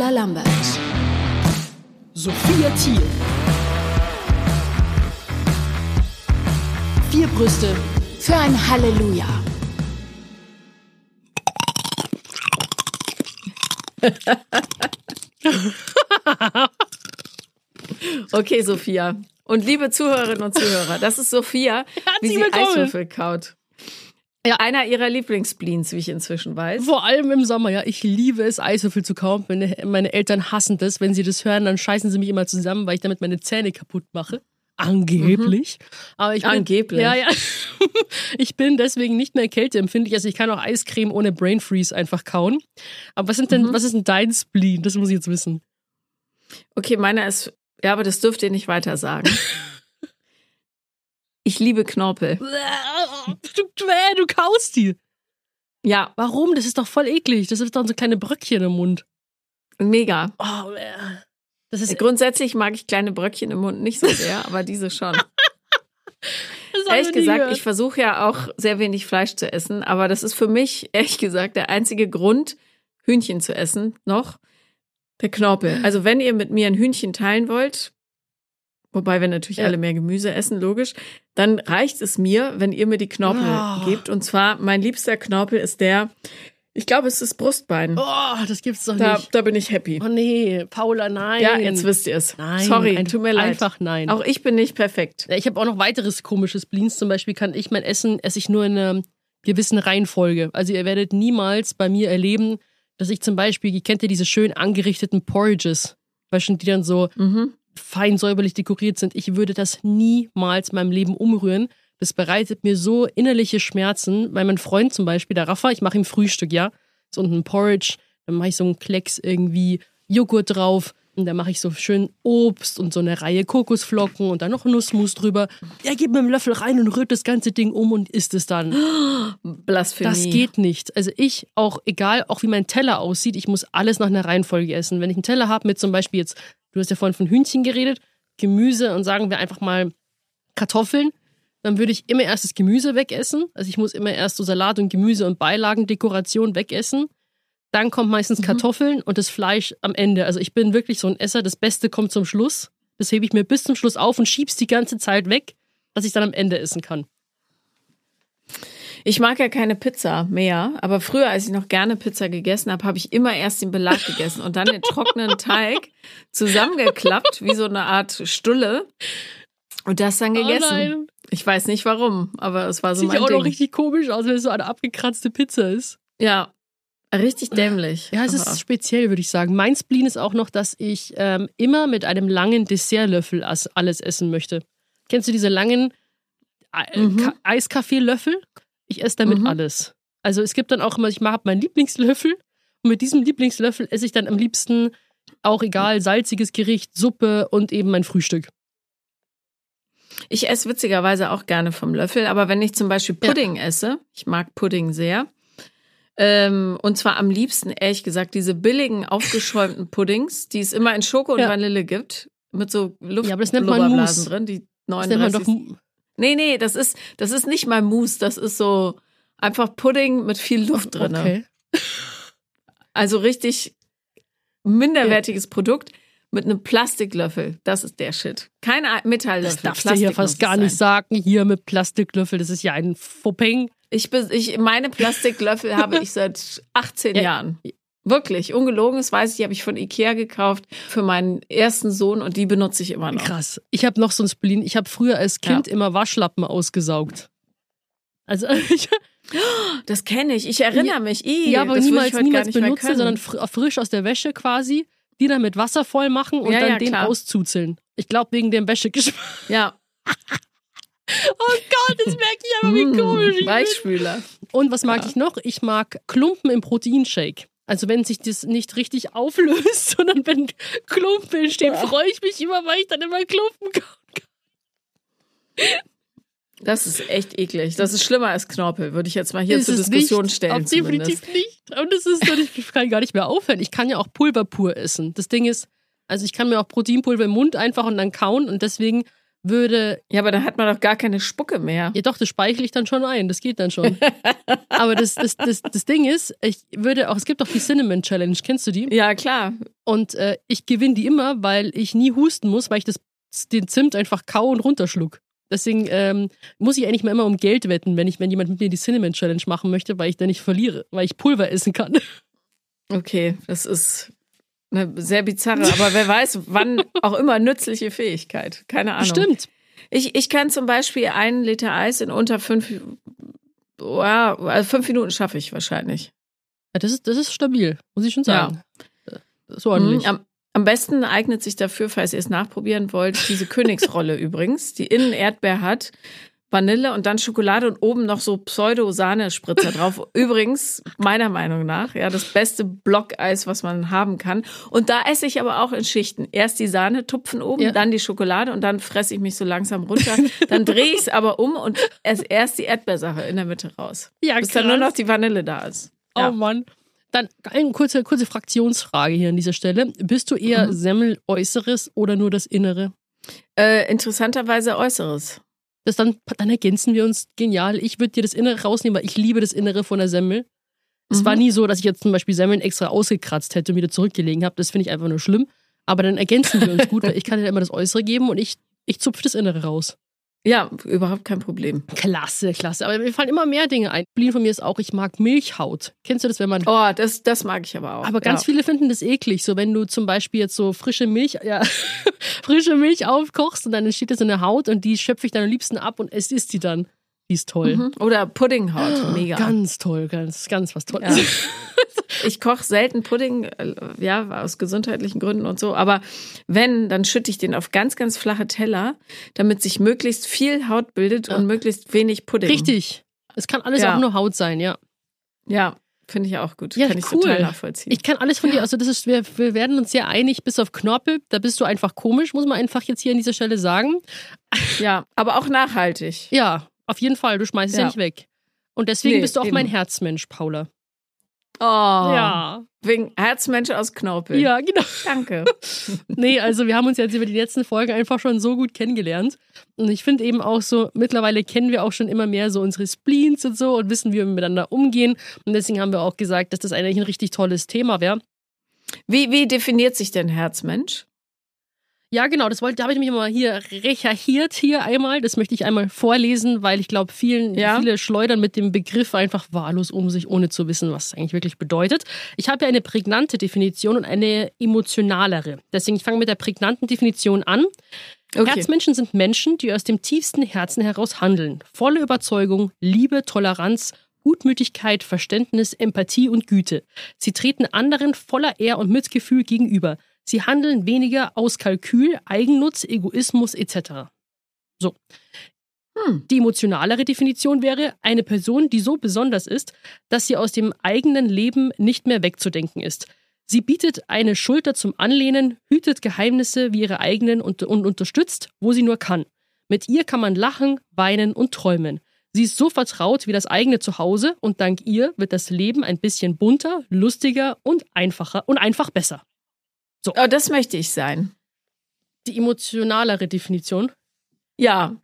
Paula Lambert, Sophia Thiel. vier Brüste für ein Halleluja. Okay, Sophia. Und liebe Zuhörerinnen und Zuhörer, das ist Sophia, wie Herzlich sie willkommen. Eiswürfel kaut. Ja. Einer ihrer Lieblingsspleens, wie ich inzwischen weiß. Vor allem im Sommer, ja. Ich liebe es, Eiswürfel zu kauen. Meine, meine Eltern hassen das. Wenn sie das hören, dann scheißen sie mich immer zusammen, weil ich damit meine Zähne kaputt mache. Angeblich. Aber ich bin, Angeblich. Ja, ja. Ich bin deswegen nicht mehr kälteempfindlich. Also ich kann auch Eiscreme ohne Brain Freeze einfach kauen. Aber was sind denn, was ist denn dein Spleen? Das muss ich jetzt wissen. Okay, meiner ist, ja, aber das dürft ihr nicht weiter sagen. Ich liebe Knorpel. Du, du, äh, du kaust die. Ja, Warum? Das ist doch voll eklig. Das ist doch so kleine Bröckchen im Mund. mega. Oh, äh. das ist Grundsätzlich mag ich kleine Bröckchen im Mund nicht so sehr, aber diese schon. Ehrlich gesagt, gehört. ich versuche ja auch sehr wenig Fleisch zu essen, aber das ist für mich, ehrlich gesagt, der einzige Grund, Hühnchen zu essen, noch der Knorpel. Also wenn ihr mit mir ein Hühnchen teilen wollt, wobei wir natürlich Ja. alle mehr Gemüse essen, logisch, dann reicht es mir, wenn ihr mir die Knorpel Oh. gebt. Und zwar, mein liebster Knorpel ist der, ich glaube, es ist Brustbein. Oh, das gibt's doch da, nicht. da bin ich happy. Oh nee, Paula, nein. Ja, jetzt wisst ihr es. Nein, Sorry, ein- tut mir leid. Einfach nein. Auch ich bin nicht perfekt. Ja, ich habe auch noch weiteres komisches Spleens. Zum Beispiel kann ich mein Essen, esse ich nur in einer gewissen Reihenfolge. Also ihr werdet niemals bei mir erleben, dass ich zum Beispiel, ihr kennt ja diese schön angerichteten Porridges, weißt du, die dann so Mhm. Fein säuberlich dekoriert sind. Ich würde das niemals in meinem Leben umrühren. Das bereitet mir so innerliche Schmerzen, weil mein Freund zum Beispiel, der Rafa, ich mache ihm Frühstück, ja, so ein Porridge, dann mache ich so einen Klecks irgendwie Joghurt drauf und dann mache ich so schön Obst und so eine Reihe Kokosflocken und dann noch Nussmus drüber. Er gibt mir einen Löffel rein und rührt das ganze Ding um und isst es dann. Blasphemie. Das geht nicht. Also ich auch, egal auch wie mein Teller aussieht, ich muss alles nach einer Reihenfolge essen. Wenn ich einen Teller habe mit zum Beispiel jetzt, du hast ja vorhin von Hühnchen geredet, Gemüse und sagen wir einfach mal Kartoffeln, dann würde ich immer erst das Gemüse wegessen. Also ich muss immer erst so Salat und Gemüse und Beilagendekoration wegessen. Dann kommt meistens Kartoffeln und das Fleisch am Ende. Also ich bin wirklich so ein Esser. Das Beste kommt zum Schluss. Das hebe ich mir bis zum Schluss auf und schieb's die ganze Zeit weg, dass ich dann am Ende essen kann. Ich mag ja keine Pizza mehr, aber früher, als ich noch gerne Pizza gegessen habe, habe ich immer erst den Belag gegessen und dann den trockenen Teig zusammengeklappt, wie so eine Art Stulle. Und das dann gegessen. Oh ich weiß nicht warum, aber es war so Sieht mein ja auch Ding. noch richtig komisch aus, wenn es so eine abgekratzte Pizza ist. ja, richtig dämlich. Ja, es Aber- ist speziell, würde ich sagen. Mein Spleen ist auch noch, dass ich ähm, immer mit einem langen Dessertlöffel alles essen möchte. Kennst du diese langen äh, Mhm. Ka- Eiskaffeelöffel? Ich esse damit Mhm. alles. Also es gibt dann auch immer, ich habe meinen Lieblingslöffel und mit diesem Lieblingslöffel esse ich dann am liebsten auch egal, salziges Gericht, Suppe und eben mein Frühstück. Ich esse witzigerweise auch gerne vom Löffel, aber wenn ich zum Beispiel Pudding esse, ich mag Pudding sehr, ähm, und zwar am liebsten, ehrlich gesagt, diese billigen, aufgeschäumten Puddings, die es immer in Schoko und Ja. Vanille gibt, mit so Luft Ja, aber das nennt man Mousse. drin, die Das nennt man 39. doch nee, nee, das ist, das ist nicht mal Mousse, das ist so einfach Pudding mit viel Luft drin. Okay. Also richtig minderwertiges Produkt mit einem Plastiklöffel. Das ist der Shit. Kein Metalllöffel. Das darfst du hier fast gar nicht sagen. Hier mit Plastiklöffel, das ist ja ein Fopeng. Ich, ich, meine Plastiklöffel habe ich seit 18 Ja. Jahren. Wirklich, ungelogen, das weiß ich, die habe ich von Ikea gekauft für meinen ersten Sohn und die benutze ich immer noch. Krass. Ich habe noch so ein Spleen. Ich habe früher als Kind immer Waschlappen ausgesaugt. Also ich, Das kenne ich, ich erinnere mich. Ih, ja, aber niemals, niemals gar nicht mehr benutze, können. sondern fr frisch aus der Wäsche quasi, die dann mit Wasser voll machen und Ja, dann ja, den klar. auszuzeln. Ich glaube wegen dem Wäschegeschmack. Ja, Oh Gott, das merke ich aber, wie Mm, komisch ich bin. Weichspüler. Und was mag ich noch? Ich mag Klumpen im Proteinshake. Also wenn sich das nicht richtig auflöst, sondern wenn Klumpen entstehen, freue ich mich immer, weil ich dann immer Klumpen kaufe. Das ist echt eklig. Das ist schlimmer als Knorpel, würde ich jetzt mal hier Ist zur Diskussion nicht, stellen. Definitiv nicht. Und es ist ich kann gar nicht mehr aufhören. Ich kann ja auch Pulver pur essen. Das Ding ist, also ich kann mir auch Proteinpulver im Mund einfach und dann kauen und deswegen würde. Ja, aber dann hat man doch gar keine Spucke mehr. Ja, doch, das speichle ich dann schon ein. Das geht dann schon. aber das, das, das, das Ding ist, ich würde auch, es gibt auch die Cinnamon Challenge. Kennst du die? Ja, klar. Und äh, ich gewinne die immer, weil ich nie husten muss, weil ich das, den Zimt einfach kau und runterschluck. Deswegen ähm, muss ich eigentlich mal immer um Geld wetten, wenn ich, wenn jemand mit mir die Cinnamon Challenge machen möchte, weil ich dann nicht verliere, weil ich Pulver essen kann. Okay, das ist eine sehr bizarre, aber wer weiß, wann auch immer nützliche Fähigkeit. Keine Ahnung. Stimmt. Ich, ich kann zum Beispiel einen Liter Eis in unter fünf, ja, also fünf Minuten schaffe ich wahrscheinlich. Ja, das, ist, das ist stabil, muss ich schon sagen. Ja. Das ist ordentlich. Mhm, am, am besten eignet sich dafür, falls ihr es nachprobieren wollt, diese Königsrolle übrigens, die innen Erdbeer hat. Vanille und dann Schokolade und oben noch so Pseudo-Sahne-Spritzer drauf. Übrigens, meiner Meinung nach, ja, das beste Blockeis, was man haben kann. Und da esse ich aber auch in Schichten. Erst die Sahne tupfen oben, ja. dann die Schokolade und dann fresse ich mich so langsam runter. Dann drehe ich es aber um und esse erst die Erdbeersache in der Mitte raus. Ja, Bis krass. dann nur noch die Vanille da ist. Oh ja. Oh Mann. Dann eine kurze, kurze Fraktionsfrage hier an dieser Stelle. Bist du eher mhm. Semmel-Äußeres oder nur das Innere? Äh, interessanterweise Äußeres. Das dann, dann ergänzen wir uns genial. Ich würde dir das Innere rausnehmen, weil ich liebe das Innere von der Semmel. Es mhm. war nie so, dass ich jetzt zum Beispiel Semmeln extra ausgekratzt hätte und wieder zurückgelegen habe. Das finde ich einfach nur schlimm. Aber dann ergänzen wir uns gut, weil ich kann dir immer das Äußere geben und ich, ich zupfe das Innere raus. Ja, überhaupt kein Problem. Klasse, klasse. Aber mir fallen immer mehr Dinge ein. Blin von mir ist auch, ich mag Milchhaut. Kennst du das, wenn man. Oh, das, das mag ich aber auch. Aber ganz ja. viele finden das eklig. So, wenn du zum Beispiel jetzt so frische Milch, ja, frische Milch aufkochst und dann entsteht das in der Haut und die schöpfe ich dann am liebsten ab und es isst die dann. Die ist toll. Mhm. Oder Puddinghaut, mega. Ganz toll, ganz, ganz was Tolles. Ja. Ich koche selten Pudding, äh, ja, aus gesundheitlichen Gründen und so. Aber wenn, dann schütte ich den auf ganz, ganz flache Teller, damit sich möglichst viel Haut bildet ja. und möglichst wenig Pudding. Richtig. Es kann alles ja. auch nur Haut sein, ja. Ja, finde ich auch gut. Ja, kann ich cool. total nachvollziehen. Ich kann alles von dir, also das ist, wir, wir werden uns sehr einig, bis auf Knorpel. Da bist du einfach komisch, muss man einfach jetzt hier an dieser Stelle sagen. Ja, aber auch nachhaltig. Ja, auf jeden Fall. Du schmeißt es ja. ja nicht weg. Und deswegen nee, bist du auch eben. mein Herzmensch, Paula. Oh. Ja. Wegen Herzmensch aus Knorpel. Ja, genau. Danke. nee, also wir haben uns jetzt über die letzten Folgen einfach schon so gut kennengelernt. Und ich finde eben auch so, mittlerweile kennen wir auch schon immer mehr so unsere Spleens und so und wissen, wie wir miteinander umgehen. Und deswegen haben wir auch gesagt, dass das eigentlich ein richtig tolles Thema wäre. Wie, wie definiert sich denn Herzmensch? Ja, genau, das wollte, da habe ich mich mal hier recherchiert hier einmal. Das möchte ich einmal vorlesen, weil ich glaube, vielen, ja. viele schleudern mit dem Begriff einfach wahllos um sich, ohne zu wissen, was es eigentlich wirklich bedeutet. Ich habe ja eine prägnante Definition und eine emotionalere. Deswegen, ich fange mit der prägnanten Definition an. Okay. Herzmenschen sind Menschen, die aus dem tiefsten Herzen heraus handeln. Volle Überzeugung, Liebe, Toleranz, Gutmütigkeit, Verständnis, Empathie und Güte. Sie treten anderen voller Ehr und Mitgefühl gegenüber. Sie handeln weniger aus Kalkül, Eigennutz, Egoismus etc. So. Hm. Die emotionalere Definition wäre eine Person, die so besonders ist, dass sie aus dem eigenen Leben nicht mehr wegzudenken ist. Sie bietet eine Schulter zum Anlehnen, hütet Geheimnisse wie ihre eigenen und, und unterstützt, wo sie nur kann. Mit ihr kann man lachen, weinen und träumen. Sie ist so vertraut wie das eigene Zuhause und dank ihr wird das Leben ein bisschen bunter, lustiger und einfacher und einfach besser. So. Oh, das möchte ich sein. Die emotionalere Definition. Ja.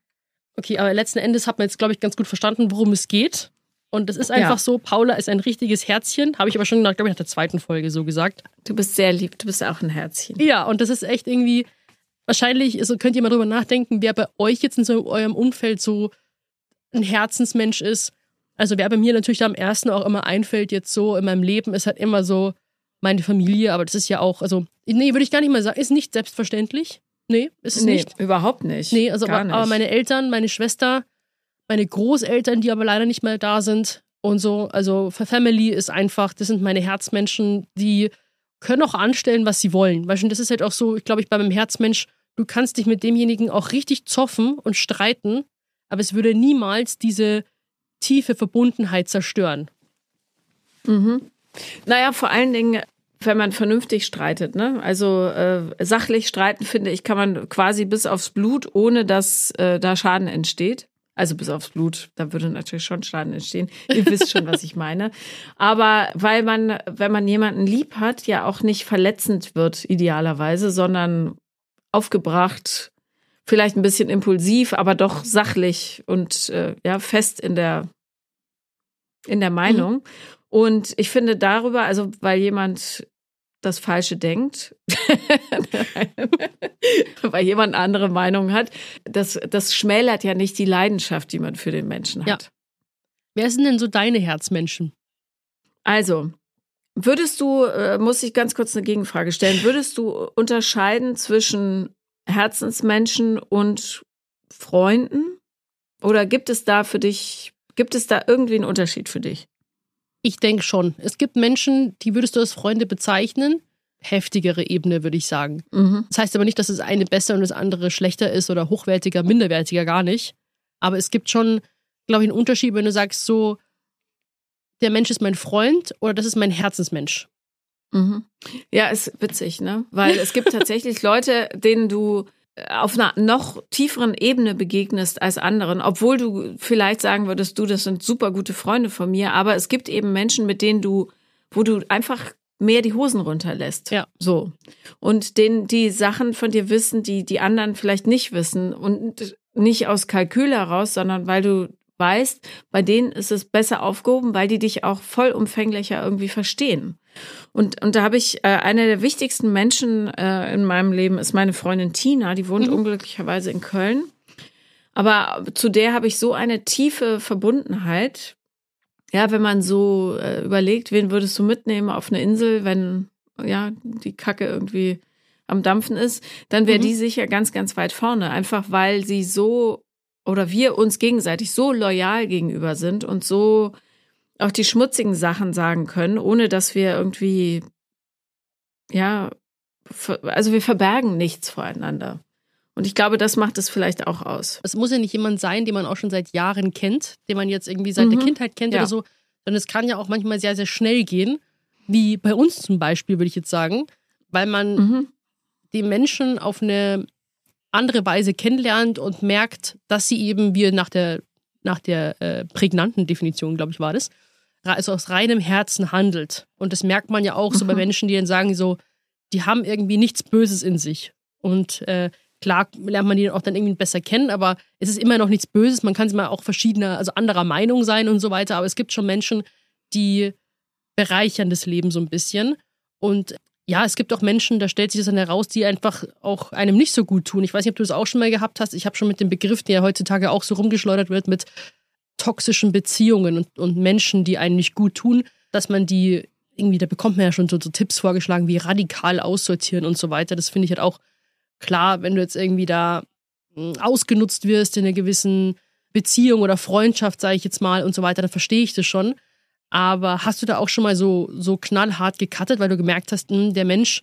Okay, aber letzten Endes hat man jetzt, glaube ich, ganz gut verstanden, worum es geht. Und das ist einfach ja. so, Paula ist ein richtiges Herzchen. Habe ich aber schon, glaube ich, nach der zweiten Folge so gesagt. Du bist sehr lieb, du bist auch ein Herzchen. Ja, und das ist echt irgendwie, wahrscheinlich also könnt ihr mal drüber nachdenken, wer bei euch jetzt in so eurem Umfeld so ein Herzensmensch ist. Also wer bei mir natürlich am ersten auch immer einfällt, jetzt so in meinem Leben, ist halt immer so meine Familie, aber das ist ja auch, also, nee, würde ich gar nicht mal sagen, ist nicht selbstverständlich. Nee, ist es nee, nicht. überhaupt nicht. Nee, also aber, aber, meine Eltern, meine Schwester, meine Großeltern, die aber leider nicht mehr da sind und so, also Family ist einfach, das sind meine Herzmenschen, die können auch anstellen, was sie wollen. Weißt du, das ist halt auch so, ich glaube, ich bei meinem Herzmensch, du kannst dich mit demjenigen auch richtig zoffen und streiten, aber es würde niemals diese tiefe Verbundenheit zerstören. Mhm. Naja, vor allen Dingen, wenn man vernünftig streitet, ne? Also äh, sachlich streiten, finde ich, kann man quasi bis aufs Blut, ohne dass äh, da Schaden entsteht. Also bis aufs Blut, da würde natürlich schon Schaden entstehen. Ihr wisst schon, was ich meine. Aber weil man, wenn man jemanden lieb hat, ja auch nicht verletzend wird, idealerweise, sondern aufgebracht, vielleicht ein bisschen impulsiv, aber doch sachlich und äh, ja fest in der in der Meinung. Mhm. Und ich finde darüber, also weil jemand das Falsche denkt, weil jemand eine andere Meinung hat, das, das schmälert ja nicht die Leidenschaft, die man für den Menschen hat. Ja. Wer sind denn so deine Herzmenschen? Also, würdest du, äh, muss ich ganz kurz eine Gegenfrage stellen, würdest du unterscheiden zwischen Herzensmenschen und Freunden? Oder gibt es da für dich, gibt es da irgendwie einen Unterschied für dich? Ich denke schon. Es gibt Menschen, die würdest du als Freunde bezeichnen. Heftigere Ebene, würde ich sagen. Mhm. Das heißt aber nicht, dass das eine besser und das andere schlechter ist oder hochwertiger, minderwertiger, gar nicht. Aber es gibt schon, glaube ich, einen Unterschied, wenn du sagst, so, der Mensch ist mein Freund oder das ist mein Herzensmensch. Mhm. Ja, ist witzig, ne? Weil es gibt tatsächlich Leute, denen du auf einer noch tieferen Ebene begegnest als anderen, obwohl du vielleicht sagen würdest, du, das sind super gute Freunde von mir, aber es gibt eben Menschen, mit denen du, wo du einfach mehr die Hosen runterlässt. Ja. So. Und denen die Sachen von dir wissen, die die anderen vielleicht nicht wissen und nicht aus Kalkül heraus, sondern weil du weißt, bei denen ist es besser aufgehoben, weil die dich auch vollumfänglicher irgendwie verstehen. Und, und da habe ich äh, eine der wichtigsten Menschen äh, in meinem Leben ist meine Freundin Tina, die wohnt mhm. unglücklicherweise in Köln. Aber zu der habe ich so eine tiefe Verbundenheit. Ja, wenn man so äh, überlegt, wen würdest du mitnehmen auf eine Insel, wenn ja die Kacke irgendwie am Dampfen ist, dann wäre mhm. die sicher ganz, ganz weit vorne. Einfach weil sie so oder wir uns gegenseitig so loyal gegenüber sind und so auch die schmutzigen Sachen sagen können, ohne dass wir irgendwie, ja, also wir verbergen nichts voreinander. Und ich glaube, das macht es vielleicht auch aus. Es muss ja nicht jemand sein, den man auch schon seit Jahren kennt, den man jetzt irgendwie seit mhm. der Kindheit kennt ja. oder so, sondern es kann ja auch manchmal sehr, sehr schnell gehen, wie bei uns zum Beispiel, würde ich jetzt sagen, weil man mhm. die Menschen auf eine andere Weise kennenlernt und merkt, dass sie eben, wie nach der, nach der äh, prägnanten Definition, glaube ich, war das, also aus reinem Herzen handelt. Und das merkt man ja auch so bei mhm. Menschen, die dann sagen, so, die haben irgendwie nichts Böses in sich. Und äh, klar lernt man die auch dann irgendwie besser kennen, aber es ist immer noch nichts Böses. Man kann mal auch verschiedener, also anderer Meinung sein und so weiter. Aber es gibt schon Menschen, die bereichern das Leben so ein bisschen. Und ja, es gibt auch Menschen, da stellt sich das dann heraus, die einfach auch einem nicht so gut tun. Ich weiß nicht, ob du das auch schon mal gehabt hast. Ich habe schon mit dem Begriff, der heutzutage auch so rumgeschleudert wird, mit toxischen Beziehungen und, und Menschen, die einen nicht gut tun, dass man die irgendwie, da bekommt man ja schon so, so Tipps vorgeschlagen, wie radikal aussortieren und so weiter. Das finde ich halt auch klar, wenn du jetzt irgendwie da hm, ausgenutzt wirst in einer gewissen Beziehung oder Freundschaft, sage ich jetzt mal, und so weiter, dann verstehe ich das schon. Aber hast du da auch schon mal so, so knallhart gecuttet, weil du gemerkt hast, mh, hm, der Mensch,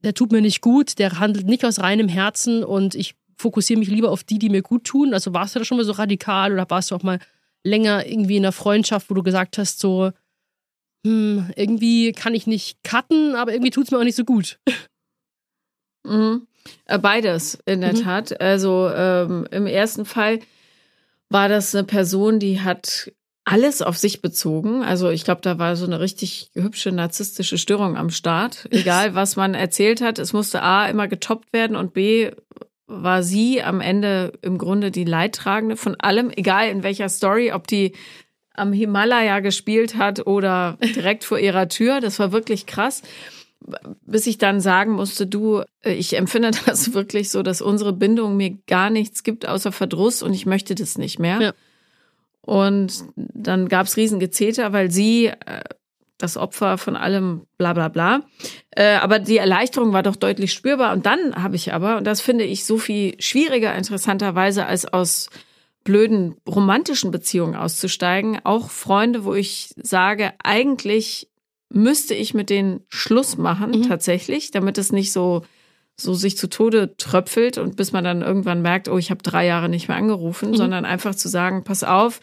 der tut mir nicht gut, der handelt nicht aus reinem Herzen und ich fokussiere mich lieber auf die, die mir gut tun. Also warst du da schon mal so radikal oder warst du auch mal länger irgendwie in einer Freundschaft, wo du gesagt hast, so, hm, irgendwie kann ich nicht cutten, aber irgendwie tut es mir auch nicht so gut. Mhm. Äh, beides, in der mhm. Tat. Also ähm, im ersten Fall war das eine Person, die hat alles auf sich bezogen. Also ich glaube, da war so eine richtig hübsche narzisstische Störung am Start. Egal, was man erzählt hat, es musste A immer getoppt werden und B war sie am Ende im Grunde die Leidtragende von allem, egal in welcher Story, ob die am Himalaya gespielt hat oder direkt vor ihrer Tür. Das war wirklich krass. Bis ich dann sagen musste, du, ich empfinde das wirklich so, dass unsere Bindung mir gar nichts gibt außer Verdruss und ich möchte das nicht mehr. Ja. Und dann gab's Riesengezeter, weil sie äh, das Opfer von allem, bla bla bla. Äh, aber die Erleichterung war doch deutlich spürbar. Und dann habe ich aber, und das finde ich so viel schwieriger interessanterweise, als aus blöden romantischen Beziehungen auszusteigen, auch Freunde, wo ich sage, eigentlich müsste ich mit denen Schluss machen, mhm. tatsächlich, damit es nicht so so sich zu Tode tröpfelt und bis man dann irgendwann merkt, oh, ich habe drei Jahre nicht mehr angerufen, mhm. sondern einfach zu sagen, pass auf,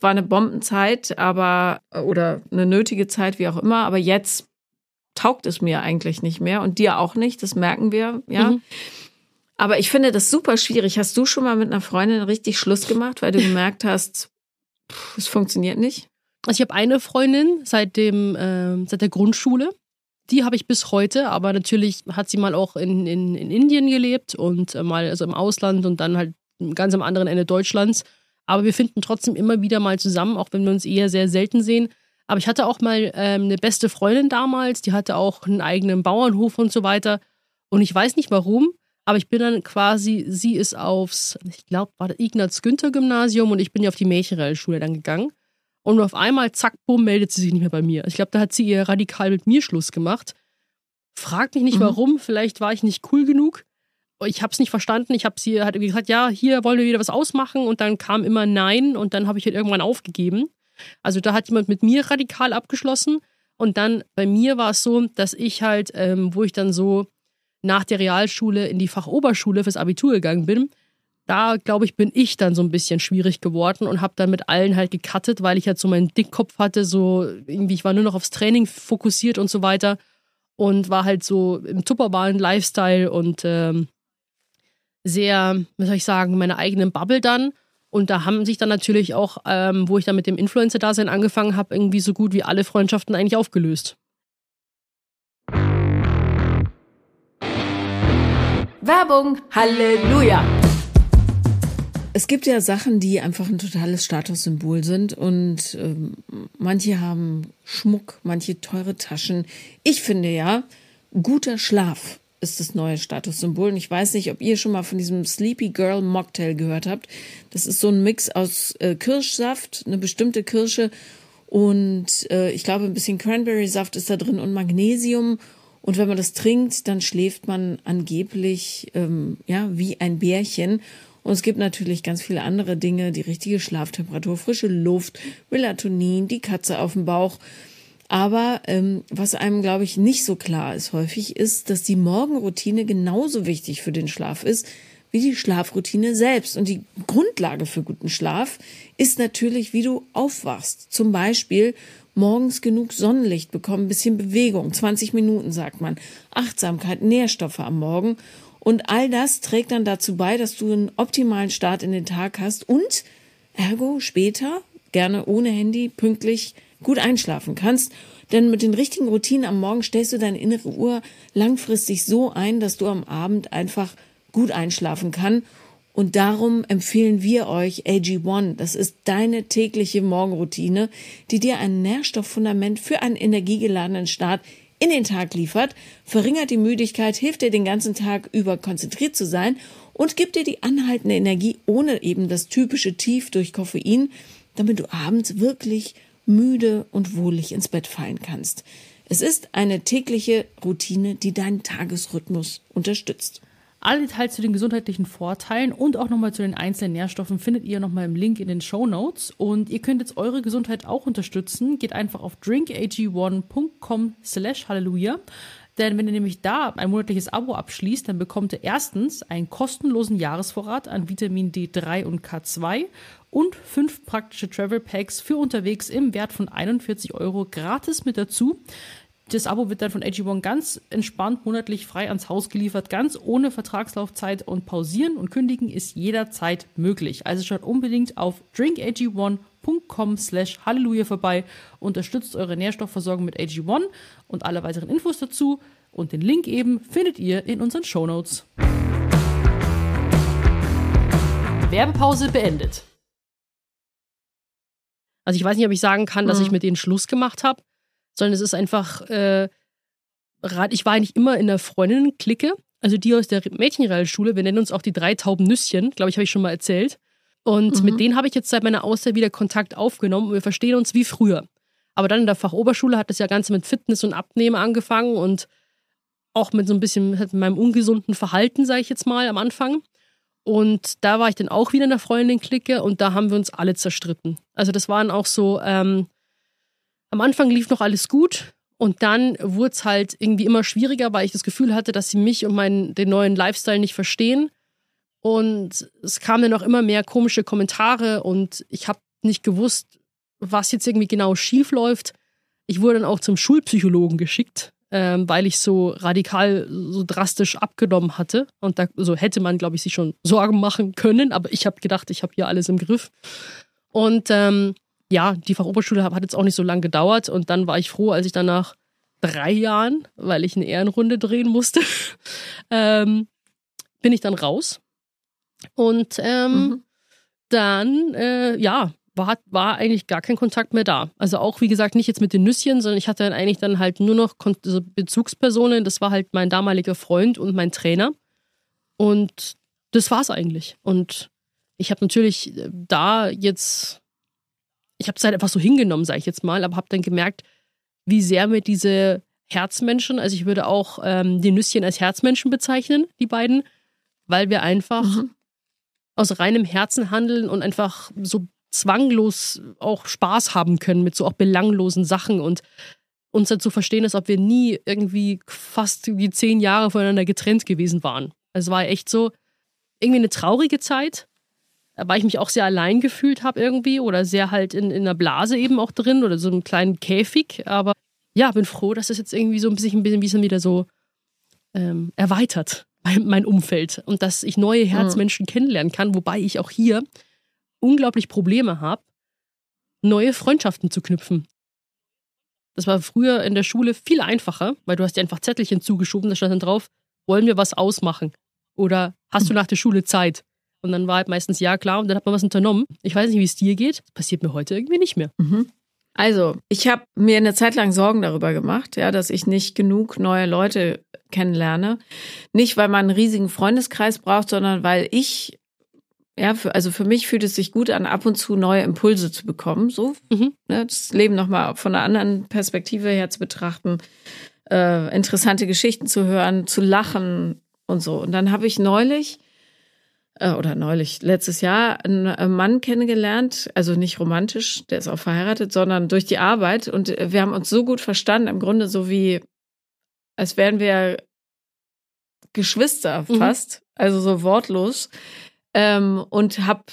war eine Bombenzeit, aber oder eine nötige Zeit, wie auch immer, aber jetzt taugt es mir eigentlich nicht mehr und dir auch nicht, das merken wir, ja. Mhm. Aber ich finde das super schwierig. Hast du schon mal mit einer Freundin richtig Schluss gemacht, weil du gemerkt hast, es funktioniert nicht? Also ich habe eine Freundin seit dem äh, seit der Grundschule, die habe ich bis heute, aber natürlich hat sie mal auch in, in, in Indien gelebt und äh, mal also im Ausland und dann halt ganz am anderen Ende Deutschlands. Aber wir finden trotzdem immer wieder mal zusammen, auch wenn wir uns eher sehr selten sehen. Aber ich hatte auch mal ähm, eine beste Freundin damals, die hatte auch einen eigenen Bauernhof und so weiter. Und ich weiß nicht warum, aber ich bin dann quasi, sie ist aufs, ich glaube, war das Ignaz-Günther-Gymnasium und ich bin ja auf die Mädchenrealschule dann gegangen. Und auf einmal, zack, bumm, meldet sie sich nicht mehr bei mir. Ich glaube, da hat sie ihr radikal mit mir Schluss gemacht. Fragt mich nicht mhm. warum, vielleicht war ich nicht cool genug. Ich habe es nicht verstanden. Ich habe sie hat gesagt, ja, hier wollen wir wieder was ausmachen und dann kam immer Nein und dann habe ich halt irgendwann aufgegeben. Also da hat jemand mit mir radikal abgeschlossen und dann bei mir war es so, dass ich halt, ähm, wo ich dann so nach der Realschule in die Fachoberschule fürs Abitur gegangen bin, da glaube ich, bin ich dann so ein bisschen schwierig geworden und habe dann mit allen halt gecuttet, weil ich halt so meinen Dickkopf hatte, so irgendwie, ich war nur noch aufs Training fokussiert und so weiter und war halt so im tupperbaren Lifestyle und ähm, sehr, wie soll ich sagen, meine eigenen Bubble dann. Und da haben sich dann natürlich auch, ähm, wo ich dann mit dem Influencer-Dasein angefangen habe, irgendwie so gut wie alle Freundschaften eigentlich aufgelöst. Werbung, Halleluja! Es gibt ja Sachen, die einfach ein totales Statussymbol sind und ähm, manche haben Schmuck, manche teure Taschen. Ich finde ja, guter Schlaf ist das neue Statussymbol. Und ich weiß nicht, ob ihr schon mal von diesem Sleepy Girl Mocktail gehört habt. Das ist so ein Mix aus äh, Kirschsaft, eine bestimmte Kirsche und äh, ich glaube ein bisschen Cranberry-Saft ist da drin und Magnesium und wenn man das trinkt, dann schläft man angeblich ähm, ja wie ein Bärchen. Und es gibt natürlich ganz viele andere Dinge, die richtige Schlaftemperatur, frische Luft, Melatonin, die Katze auf dem Bauch. Aber ähm, was einem, glaube ich, nicht so klar ist häufig, ist, dass die Morgenroutine genauso wichtig für den Schlaf ist wie die Schlafroutine selbst. Und die Grundlage für guten Schlaf ist natürlich, wie du aufwachst. Zum Beispiel morgens genug Sonnenlicht bekommen, bisschen Bewegung, 20 Minuten sagt man, Achtsamkeit, Nährstoffe am Morgen. Und all das trägt dann dazu bei, dass du einen optimalen Start in den Tag hast und ergo später, gerne ohne Handy, pünktlich gut einschlafen kannst. Denn mit den richtigen Routinen am Morgen stellst du deine innere Uhr langfristig so ein, dass du am Abend einfach gut einschlafen kann und darum empfehlen wir euch AG1. Das ist deine tägliche Morgenroutine, die dir ein Nährstofffundament für einen energiegeladenen Start in den Tag liefert, verringert die Müdigkeit, hilft dir den ganzen Tag über konzentriert zu sein und gibt dir die anhaltende Energie ohne eben das typische Tief durch Koffein, damit du abends wirklich müde und wohlig ins Bett fallen kannst. Es ist eine tägliche Routine, die deinen Tagesrhythmus unterstützt. Alle Details zu den gesundheitlichen Vorteilen und auch nochmal zu den einzelnen Nährstoffen findet ihr nochmal im Link in den Show Notes. Und ihr könnt jetzt eure Gesundheit auch unterstützen. Geht einfach auf drinkag1.com slash halleluja. Denn wenn ihr nämlich da ein monatliches Abo abschließt, dann bekommt ihr erstens einen kostenlosen Jahresvorrat an Vitamin D3 und K2 und fünf praktische Travel Packs für unterwegs im Wert von 41 Euro gratis mit dazu. Das Abo wird dann von AG1 ganz entspannt monatlich frei ans Haus geliefert, ganz ohne Vertragslaufzeit und pausieren und kündigen ist jederzeit möglich. Also schaut unbedingt auf drinkag1.com slash Halleluja vorbei, unterstützt eure Nährstoffversorgung mit AG1 und alle weiteren Infos dazu und den Link eben findet ihr in unseren Shownotes. Werbepause beendet. Also ich weiß nicht, ob ich sagen kann, dass mhm. ich mit denen Schluss gemacht habe sondern es ist einfach, äh, ich war eigentlich immer in der Freundinnen-Clique, also die aus der Mädchenrealschule, wir nennen uns auch die drei tauben Nüsschen, glaube ich, habe ich schon mal erzählt. Und mhm. mit denen habe ich jetzt seit meiner Auszeit wieder Kontakt aufgenommen und wir verstehen uns wie früher. Aber dann in der Fachoberschule hat das ja Ganze mit Fitness und Abnehmen angefangen und auch mit so ein bisschen mit meinem ungesunden Verhalten, sage ich jetzt mal, am Anfang. Und da war ich dann auch wieder in der Freundin-Clique und da haben wir uns alle zerstritten. Also das waren auch so, ähm, am Anfang lief noch alles gut und dann wurde es halt irgendwie immer schwieriger, weil ich das Gefühl hatte, dass sie mich und meinen, den neuen Lifestyle nicht verstehen. Und es kamen dann auch immer mehr komische Kommentare und ich habe nicht gewusst, was jetzt irgendwie genau schief läuft. Ich wurde dann auch zum Schulpsychologen geschickt, ähm, weil ich so radikal, so drastisch abgenommen hatte. Und da so hätte man, glaube ich, sich schon Sorgen machen können, aber ich habe gedacht, ich habe hier alles im Griff. Und ähm, ja, die Fachoberschule hat jetzt auch nicht so lange gedauert und dann war ich froh, als ich danach drei Jahren, weil ich eine Ehrenrunde drehen musste, ähm, bin ich dann raus. Und ähm, mhm. dann, äh, ja, war, war eigentlich gar kein Kontakt mehr da. Also auch, wie gesagt, nicht jetzt mit den Nüsschen, sondern ich hatte dann eigentlich dann halt nur noch Bezugspersonen. Das war halt mein damaliger Freund und mein Trainer. Und das war's eigentlich. Und ich habe natürlich äh, da jetzt, ich habe es halt einfach so hingenommen, sage ich jetzt mal, aber habe dann gemerkt, wie sehr mir diese Herzmenschen, also ich würde auch ähm, die Nüsschen als Herzmenschen bezeichnen, die beiden, weil wir einfach mhm. aus reinem Herzen handeln und einfach so zwanglos auch Spaß haben können mit so auch belanglosen Sachen und uns dann zu verstehen, als ob wir nie irgendwie fast wie zehn Jahre voneinander getrennt gewesen waren. Es war echt so irgendwie eine traurige Zeit, weil ich mich auch sehr allein gefühlt habe irgendwie oder sehr halt in, in einer Blase eben auch drin oder so einem kleinen Käfig. Aber ja, bin froh, dass das jetzt irgendwie so ein bisschen, ein bisschen wieder so ähm, erweitert, mein, mein, Umfeld. Und dass ich neue hm. Herzmenschen mhm. kennenlernen kann, wobei ich auch hier unglaublich Probleme habe, neue Freundschaften zu knüpfen. Das war früher in der Schule viel einfacher, weil du hast dir einfach Zettelchen zugeschoben, da stand dann drauf, wollen wir was ausmachen? Oder hast du hm. nach der Schule Zeit? Und dann war halt meistens ja klar und dann hat man was unternommen. Ich weiß nicht, wie es dir geht. Das passiert mir heute irgendwie nicht mehr. Mhm. Also, ich habe mir eine Zeit lang Sorgen darüber gemacht, ja, dass ich nicht genug neue Leute kennenlerne. Nicht, weil man einen riesigen Freundeskreis braucht, sondern weil ich, ja, für, also für mich fühlt es sich gut an, ab und zu neue Impulse zu bekommen, so, mhm. ne, das Leben nochmal von einer anderen Perspektive her zu betrachten, äh, interessante Geschichten zu hören, zu lachen und so. Und dann habe ich neulich äh, oder neulich, letztes Jahr, einen äh, Mann kennengelernt, also nicht romantisch, der ist auch verheiratet, sondern durch die Arbeit. Und wir haben uns so gut verstanden, im Grunde so wie, als wären wir Geschwister mhm. fast, mhm. also so wortlos. Ähm, und habe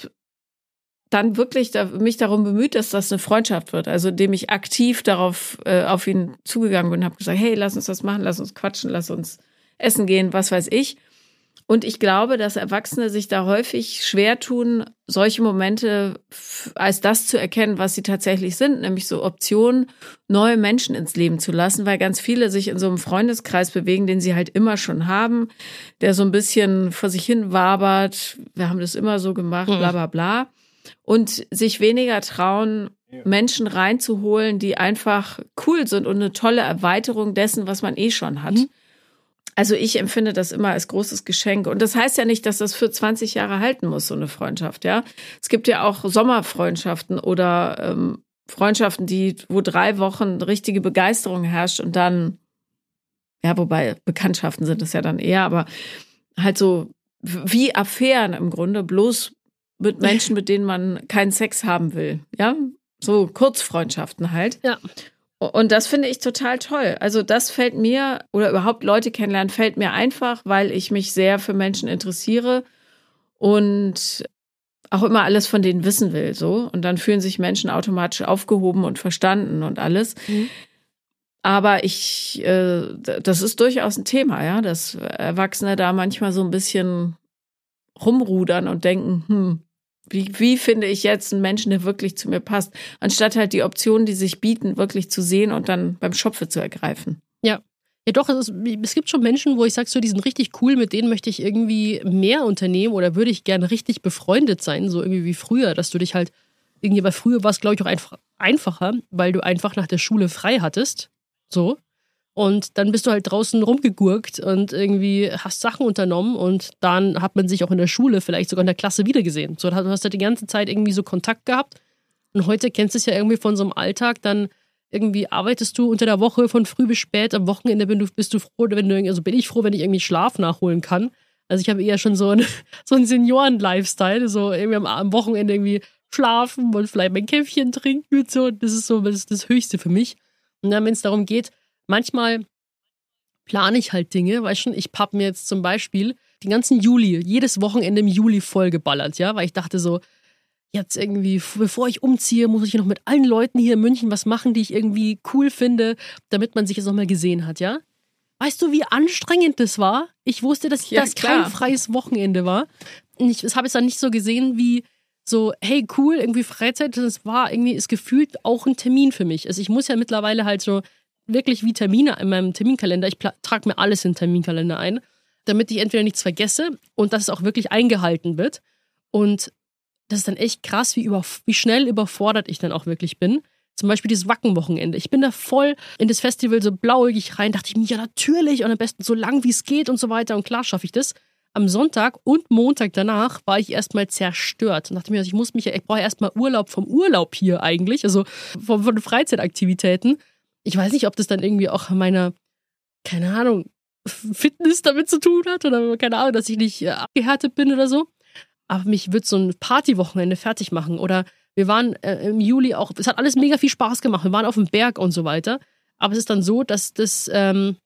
dann wirklich da, mich darum bemüht, dass das eine Freundschaft wird. Also indem ich aktiv darauf äh, auf ihn zugegangen bin und habe gesagt, hey, lass uns das machen, lass uns quatschen, lass uns essen gehen, was weiß ich. Und ich glaube, dass Erwachsene sich da häufig schwer tun, solche Momente als das zu erkennen, was sie tatsächlich sind, nämlich so Optionen, neue Menschen ins Leben zu lassen, weil ganz viele sich in so einem Freundeskreis bewegen, den sie halt immer schon haben, der so ein bisschen vor sich hin wabert, wir haben das immer so gemacht, bla bla bla. Und sich weniger trauen, Menschen reinzuholen, die einfach cool sind und eine tolle Erweiterung dessen, was man eh schon hat. Mhm. Also ich empfinde das immer als großes Geschenk. Und das heißt ja nicht, dass das für 20 Jahre halten muss, so eine Freundschaft, ja. Es gibt ja auch Sommerfreundschaften oder ähm, Freundschaften, die, wo drei Wochen richtige Begeisterung herrscht und dann, ja, wobei Bekanntschaften sind es ja dann eher, aber halt so wie Affären im Grunde, bloß mit Menschen, mit denen man keinen Sex haben will, ja. So Kurzfreundschaften halt. Ja. Und das finde ich total toll. Also das fällt mir oder überhaupt Leute kennenlernen fällt mir einfach, weil ich mich sehr für Menschen interessiere und auch immer alles von denen wissen will, so. Und dann fühlen sich Menschen automatisch aufgehoben und verstanden und alles. Mhm. Aber ich, äh, das ist durchaus ein Thema, ja, dass Erwachsene da manchmal so ein bisschen rumrudern und denken, hm, wie, wie finde ich jetzt einen Menschen, der wirklich zu mir passt, anstatt halt die Optionen, die sich bieten, wirklich zu sehen und dann beim Schopfe zu ergreifen. Ja. Ja, doch, es, ist, es gibt schon Menschen, wo ich sage, so, die sind richtig cool, mit denen möchte ich irgendwie mehr unternehmen oder würde ich gerne richtig befreundet sein, so irgendwie wie früher, dass du dich halt irgendwie, weil früher war es, glaube ich, auch einfach einfacher, weil du einfach nach der Schule frei hattest. So. Und dann bist du halt draußen rumgegurkt und irgendwie hast Sachen unternommen und dann hat man sich auch in der Schule, vielleicht sogar in der Klasse wiedergesehen. So, du hast halt die ganze Zeit irgendwie so Kontakt gehabt. Und heute kennst du es ja irgendwie von so einem Alltag, dann irgendwie arbeitest du unter der Woche von früh bis spät, am Wochenende bin du, bist du froh, wenn du, also bin ich froh, wenn ich irgendwie Schlaf nachholen kann. Also ich habe eher schon so, ein, so einen Senioren-Lifestyle, so irgendwie am, am, Wochenende irgendwie schlafen und vielleicht mein Käffchen trinken und so. Das ist so das, das Höchste für mich. Und dann, wenn es darum geht, manchmal plane ich halt Dinge, weißt du, ich habe mir jetzt zum Beispiel den ganzen Juli, jedes Wochenende im Juli vollgeballert, ja, weil ich dachte so, jetzt irgendwie, bevor ich umziehe, muss ich noch mit allen Leuten hier in München was machen, die ich irgendwie cool finde, damit man sich jetzt nochmal gesehen hat, ja? Weißt du, wie anstrengend das war? Ich wusste, dass ja, das klar. kein freies Wochenende war. Und ich habe es dann nicht so gesehen wie so, hey, cool, irgendwie Freizeit. Das war irgendwie, ist gefühlt auch ein Termin für mich. Also ich muss ja mittlerweile halt so wirklich wie Termine in meinem Terminkalender. Ich trage mir alles in den Terminkalender ein, damit ich entweder nichts vergesse und dass es auch wirklich eingehalten wird. Und das ist dann echt krass, wie, über, wie schnell überfordert ich dann auch wirklich bin. Zum Beispiel dieses Wackenwochenende. Ich bin da voll in das Festival so blauäugig rein, dachte ich mir, ja natürlich und am besten so lang wie es geht und so weiter. Und klar schaffe ich das. Am Sonntag und Montag danach war ich erstmal zerstört und dachte mir, also ich muss mich, ich brauche erstmal Urlaub vom Urlaub hier eigentlich, also von, von Freizeitaktivitäten. Ich weiß nicht, ob das dann irgendwie auch meiner, keine Ahnung, Fitness damit zu tun hat oder keine Ahnung, dass ich nicht äh, abgehärtet bin oder so aber mich wird so ein Partywochenende fertig machen. Oder wir waren äh, im Juli auch, es hat alles mega viel Spaß gemacht. Wir waren auf dem Berg und so weiter. Aber es ist dann so, dass das, ähm,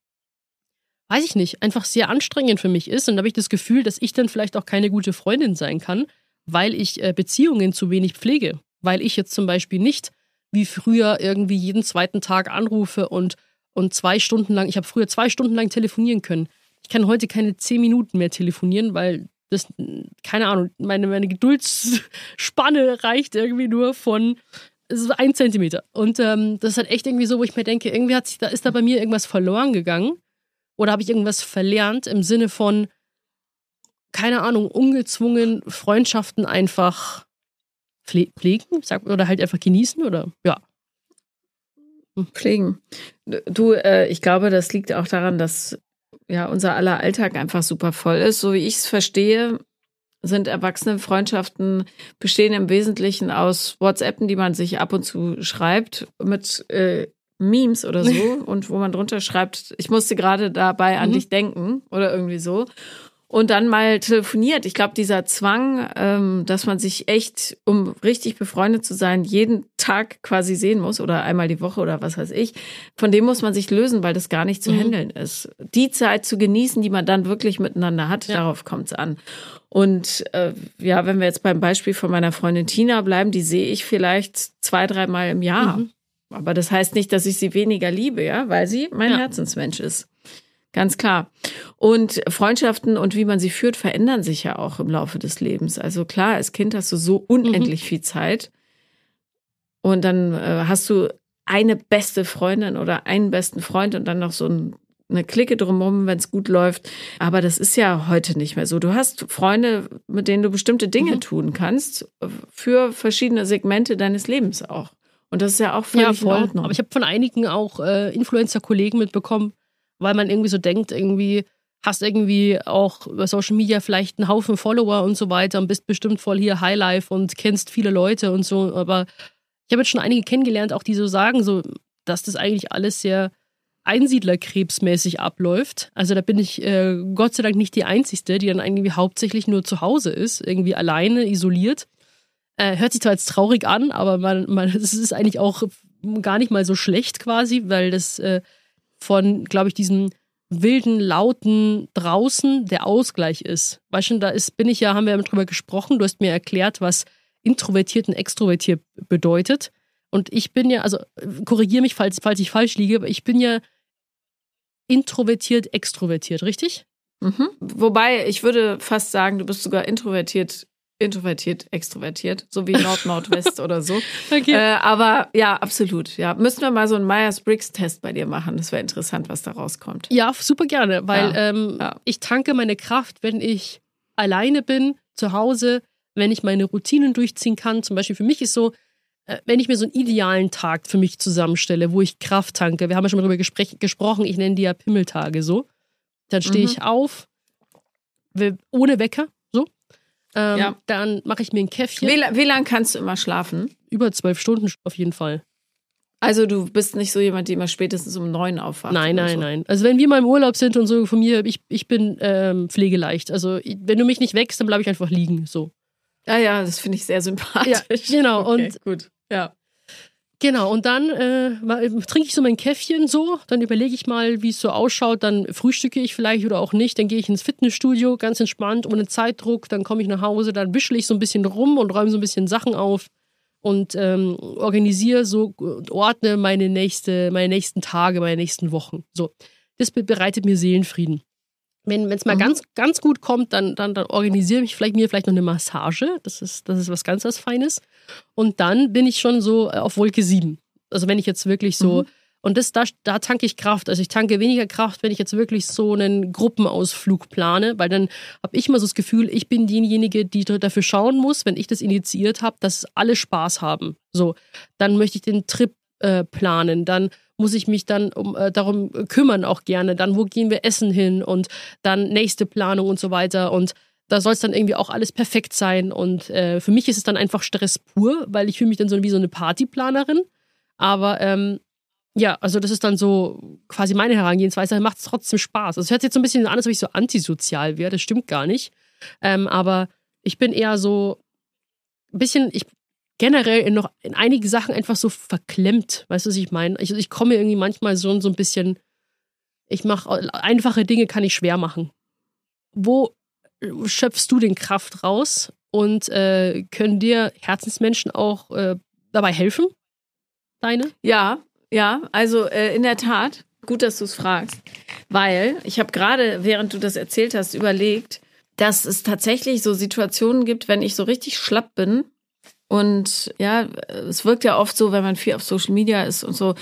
weiß ich nicht, einfach sehr anstrengend für mich ist. Und da habe ich das Gefühl, dass ich dann vielleicht auch keine gute Freundin sein kann, weil ich äh, Beziehungen zu wenig pflege. Weil ich jetzt zum Beispiel nicht wie früher irgendwie jeden zweiten Tag anrufe und, und zwei Stunden lang, ich habe früher zwei Stunden lang telefonieren können. Ich kann heute keine zehn Minuten mehr telefonieren, weil das, keine Ahnung, meine, meine Geduldsspanne reicht irgendwie nur von ein Zentimeter. Und ähm, das ist halt echt irgendwie so, wo ich mir denke, irgendwie hat sich, da ist da bei mir irgendwas verloren gegangen. Oder habe ich irgendwas verlernt im Sinne von, keine Ahnung, ungezwungen Freundschaften einfach pflegen, oder halt einfach genießen oder ja. Hm. Pflegen. Du, äh, ich glaube, das liegt auch daran, dass ja unser aller Alltag einfach super voll ist. So wie ich es verstehe, sind erwachsene Freundschaften bestehen im Wesentlichen aus WhatsAppen, die man sich ab und zu schreibt mit äh, Memes oder so und wo man drunter schreibt, ich musste gerade dabei an mhm. dich denken oder irgendwie so und dann mal telefoniert. Ich glaube, dieser Zwang, ähm, dass man sich echt, um richtig befreundet zu sein, jeden Tag quasi sehen muss oder einmal die Woche oder was weiß ich, von dem muss man sich lösen, weil das gar nicht zu mhm. handeln ist. Die Zeit zu genießen, die man dann wirklich miteinander hat, ja. darauf kommt es an. Und äh, ja, wenn wir jetzt beim Beispiel von meiner Freundin Tina bleiben, die sehe ich vielleicht zwei, dreimal im Jahr. Mhm. Aber das heißt nicht, dass ich sie weniger liebe, ja, weil sie mein ja. Herzensmensch ist. Ganz klar. Und Freundschaften und wie man sie führt, verändern sich ja auch im Laufe des Lebens. Also klar, als Kind hast du so unendlich mhm. viel Zeit. Und dann äh, hast du eine beste Freundin oder einen besten Freund und dann noch so ein, eine Clique drumherum, wenn es gut läuft. Aber das ist ja heute nicht mehr so. Du hast Freunde, mit denen du bestimmte Dinge mhm. tun kannst, für verschiedene Segmente deines Lebens auch. Und das ist ja auch völlig ja, voll. in Ordnung. Aber ich habe von einigen auch äh, Influencer-Kollegen mitbekommen, weil man irgendwie so denkt, irgendwie hast irgendwie auch über Social Media vielleicht einen Haufen Follower und so weiter und bist bestimmt voll hier Highlife und kennst viele Leute und so. Aber ich habe jetzt schon einige kennengelernt, auch die so sagen, so, dass das eigentlich alles sehr Einsiedlerkrebsmäßig abläuft. Also da bin ich äh, Gott sei Dank nicht die Einzige, die dann irgendwie hauptsächlich nur zu Hause ist, irgendwie alleine, isoliert. Äh, hört sich zwar jetzt traurig an, aber man, man, es ist eigentlich auch gar nicht mal so schlecht quasi, weil das äh, von, glaube ich, diesem wilden, lauten draußen der Ausgleich ist. Weißt du, da ist, bin ich ja, haben wir drüber gesprochen, du hast mir erklärt, was introvertiert und extrovertiert bedeutet. Und ich bin ja, also korrigiere mich, falls, falls ich falsch liege, aber ich bin ja introvertiert, extrovertiert, richtig? Mhm. Wobei, ich würde fast sagen, du bist sogar introvertiert introvertiert, extrovertiert, so wie Nord-Nordwest oder so. Okay. Äh, aber ja, absolut. Ja, müssen wir mal so einen Myers-Briggs-Test bei dir machen. Das wäre interessant, was da rauskommt. Ja, super gerne, weil ja. Ähm, ja. ich tanke meine Kraft, wenn ich alleine bin, zu Hause, wenn ich meine Routinen durchziehen kann. Zum Beispiel für mich ist so, äh, wenn ich mir so einen idealen Tag für mich zusammenstelle, wo ich Kraft tanke, wir haben ja schon mal darüber gesprochen, ich nenne die ja Pimmeltage so, dann stehe mhm. ich auf, ohne Wecker, ähm, ja. Dann mache ich mir ein Käffchen. Wie, wie lange kannst du immer schlafen? Über zwölf Stunden auf jeden Fall. Also du bist nicht so jemand, der immer spätestens um neun aufwacht. Nein, nein, so. nein. Also wenn wir mal im Urlaub sind und so von mir, ich, ich bin ähm, pflegeleicht. Also wenn du mich nicht wächst, dann bleibe ich einfach liegen. So. Ja, ja, das finde ich sehr sympathisch. Ja, genau. Okay, und gut. Ja. Genau, und dann äh, trinke ich so mein Käffchen so, dann überlege ich mal, wie es so ausschaut, dann frühstücke ich vielleicht oder auch nicht, dann gehe ich ins Fitnessstudio, ganz entspannt, ohne Zeitdruck, dann komme ich nach Hause, dann wischle ich so ein bisschen rum und räume so ein bisschen Sachen auf und ähm, organisiere so und ordne meine nächste, meine nächsten Tage, meine nächsten Wochen. So, das bereitet mir Seelenfrieden. Wenn es mal mhm. ganz, ganz gut kommt, dann, dann, dann organisiere ich vielleicht mir vielleicht noch eine Massage. Das ist, das ist was ganz was Feines. Und dann bin ich schon so äh, auf Wolke 7. Also wenn ich jetzt wirklich so, mhm. Und das, da, da tanke ich Kraft. Also ich tanke weniger Kraft, wenn ich jetzt wirklich so einen Gruppenausflug plane, weil dann habe ich immer so das Gefühl, ich bin diejenige, die dafür schauen muss, wenn ich das initiiert habe, dass alle Spaß haben. So, dann möchte ich den Trip äh, planen, dann muss ich mich dann um, äh, darum kümmern auch gerne. Dann, wo gehen wir essen hin und dann nächste Planung und so weiter. Und da soll es dann irgendwie auch alles perfekt sein. Und äh, für mich ist es dann einfach Stress pur, weil ich fühle mich dann so wie so eine Partyplanerin. Aber ähm, ja, also das ist dann so quasi meine Herangehensweise. Macht es trotzdem Spaß. Also es hört sich jetzt so ein bisschen an, als ob ich so antisozial wäre. Das stimmt gar nicht. Ähm, aber ich bin eher so ein bisschen, ich generell in noch in einige Sachen einfach so verklemmt. Weißt du, was ich meine? Ich, ich komme irgendwie manchmal so, so ein bisschen, ich mache einfache Dinge kann ich schwer machen. Wo schöpfst du den Kraft raus und äh, können dir Herzensmenschen auch äh, dabei helfen? Deine? Ja, ja, also äh, in der Tat, gut, dass du es fragst, weil ich habe gerade, während du das erzählt hast, überlegt, dass es tatsächlich so Situationen gibt, wenn ich so richtig schlapp bin und ja, es wirkt ja oft so, wenn man viel auf Social Media ist und so,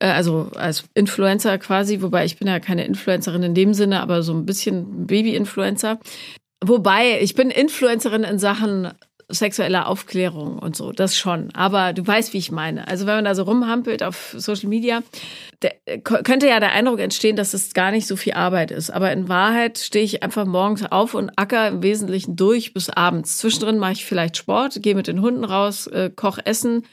äh, also als Influencer quasi, wobei ich bin ja keine Influencerin in dem Sinne, aber so ein bisschen Baby-Influencer. Wobei, ich bin Influencerin in Sachen sexueller Aufklärung und so, das schon. Aber du weißt, wie ich meine. Also wenn man da so rumhampelt auf Social Media, der, könnte ja der Eindruck entstehen, dass es gar nicht so viel Arbeit ist. Aber in Wahrheit stehe ich einfach morgens auf und acker im Wesentlichen durch bis abends. Zwischendrin mache ich vielleicht Sport, gehe mit den Hunden raus, äh, koche Essen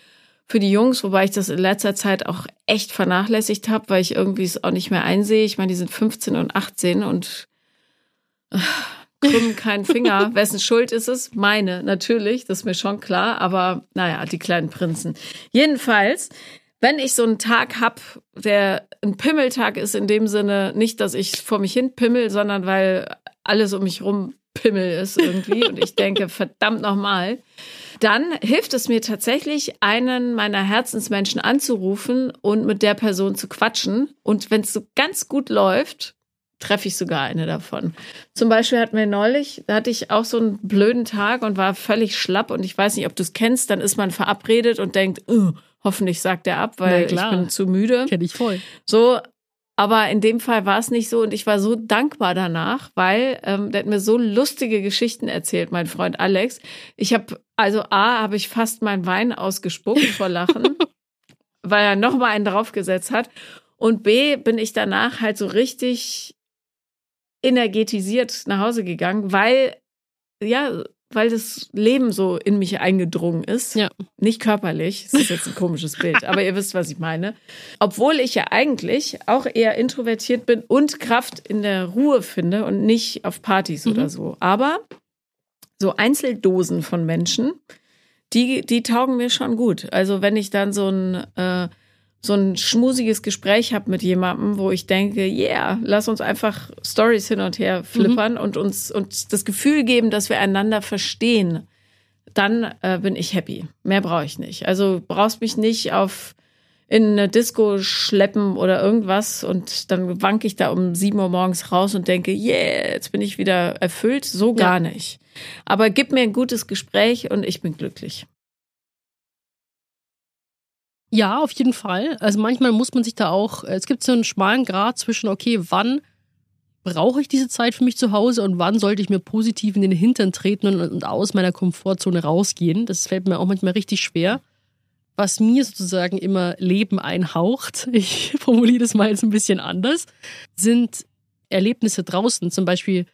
für die Jungs, wobei ich das in letzter Zeit auch echt vernachlässigt habe, weil ich irgendwie es auch nicht mehr einsehe. Ich meine, die sind 15 und 18 und äh, krümmen keinen Finger. Wessen Schuld ist es? Meine, natürlich, das ist mir schon klar, aber naja, die kleinen Prinzen. Jedenfalls, wenn ich so einen Tag hab, der ein Pimmeltag ist in dem Sinne, nicht, dass ich vor mich hin pimmel, sondern weil alles um mich rum Pimmel ist irgendwie und ich denke, verdammt nochmal, dann hilft es mir tatsächlich, einen meiner Herzensmenschen anzurufen und mit der Person zu quatschen. Und wenn es so ganz gut läuft, treffe ich sogar eine davon. Zum Beispiel hatten wir neulich, da hatte ich auch so einen blöden Tag und war völlig schlapp und ich weiß nicht, ob du es kennst, dann ist man verabredet und denkt, hoffentlich sagt er ab, weil ich bin zu müde. Kenn ich voll. So, aber in dem Fall war es nicht so und ich war so dankbar danach, weil ähm, der hat mir so lustige Geschichten erzählt, mein Freund Alex. Ich habe, also A, habe ich fast meinen Wein ausgespuckt vor Lachen, weil er noch mal einen draufgesetzt hat. Und B, bin ich danach halt so richtig energetisiert nach Hause gegangen, weil, ja, weil das Leben so in mich eingedrungen ist. Ja. Nicht körperlich, das ist jetzt ein komisches Bild, aber ihr wisst, was ich meine. Obwohl ich ja eigentlich auch eher introvertiert bin und Kraft in der Ruhe finde und nicht auf Partys mhm. oder so. Aber so Einzeldosen von Menschen, die, die taugen mir schon gut. Also wenn ich dann so ein äh, so ein schmusiges Gespräch habe mit jemandem, wo ich denke, yeah, lass uns einfach Stories hin und her flippern mhm. und uns und das Gefühl geben, dass wir einander verstehen, dann äh, bin ich happy. Mehr brauche ich nicht. Also brauchst mich nicht auf in eine Disco schleppen oder irgendwas und dann wank ich da um sieben Uhr morgens raus und denke, yeah, jetzt bin ich wieder erfüllt. So gar ja. nicht. Aber gib mir ein gutes Gespräch und ich bin glücklich. Ja, auf jeden Fall. Also manchmal muss man sich da auch, es gibt so einen schmalen Grad zwischen, okay, wann brauche ich diese Zeit für mich zu Hause und wann sollte ich mir positiv in den Hintern treten und, und aus meiner Komfortzone rausgehen. Das fällt mir auch manchmal richtig schwer. Was mir sozusagen immer Leben einhaucht, ich formuliere das mal jetzt ein bisschen anders, sind Erlebnisse draußen, zum Beispiel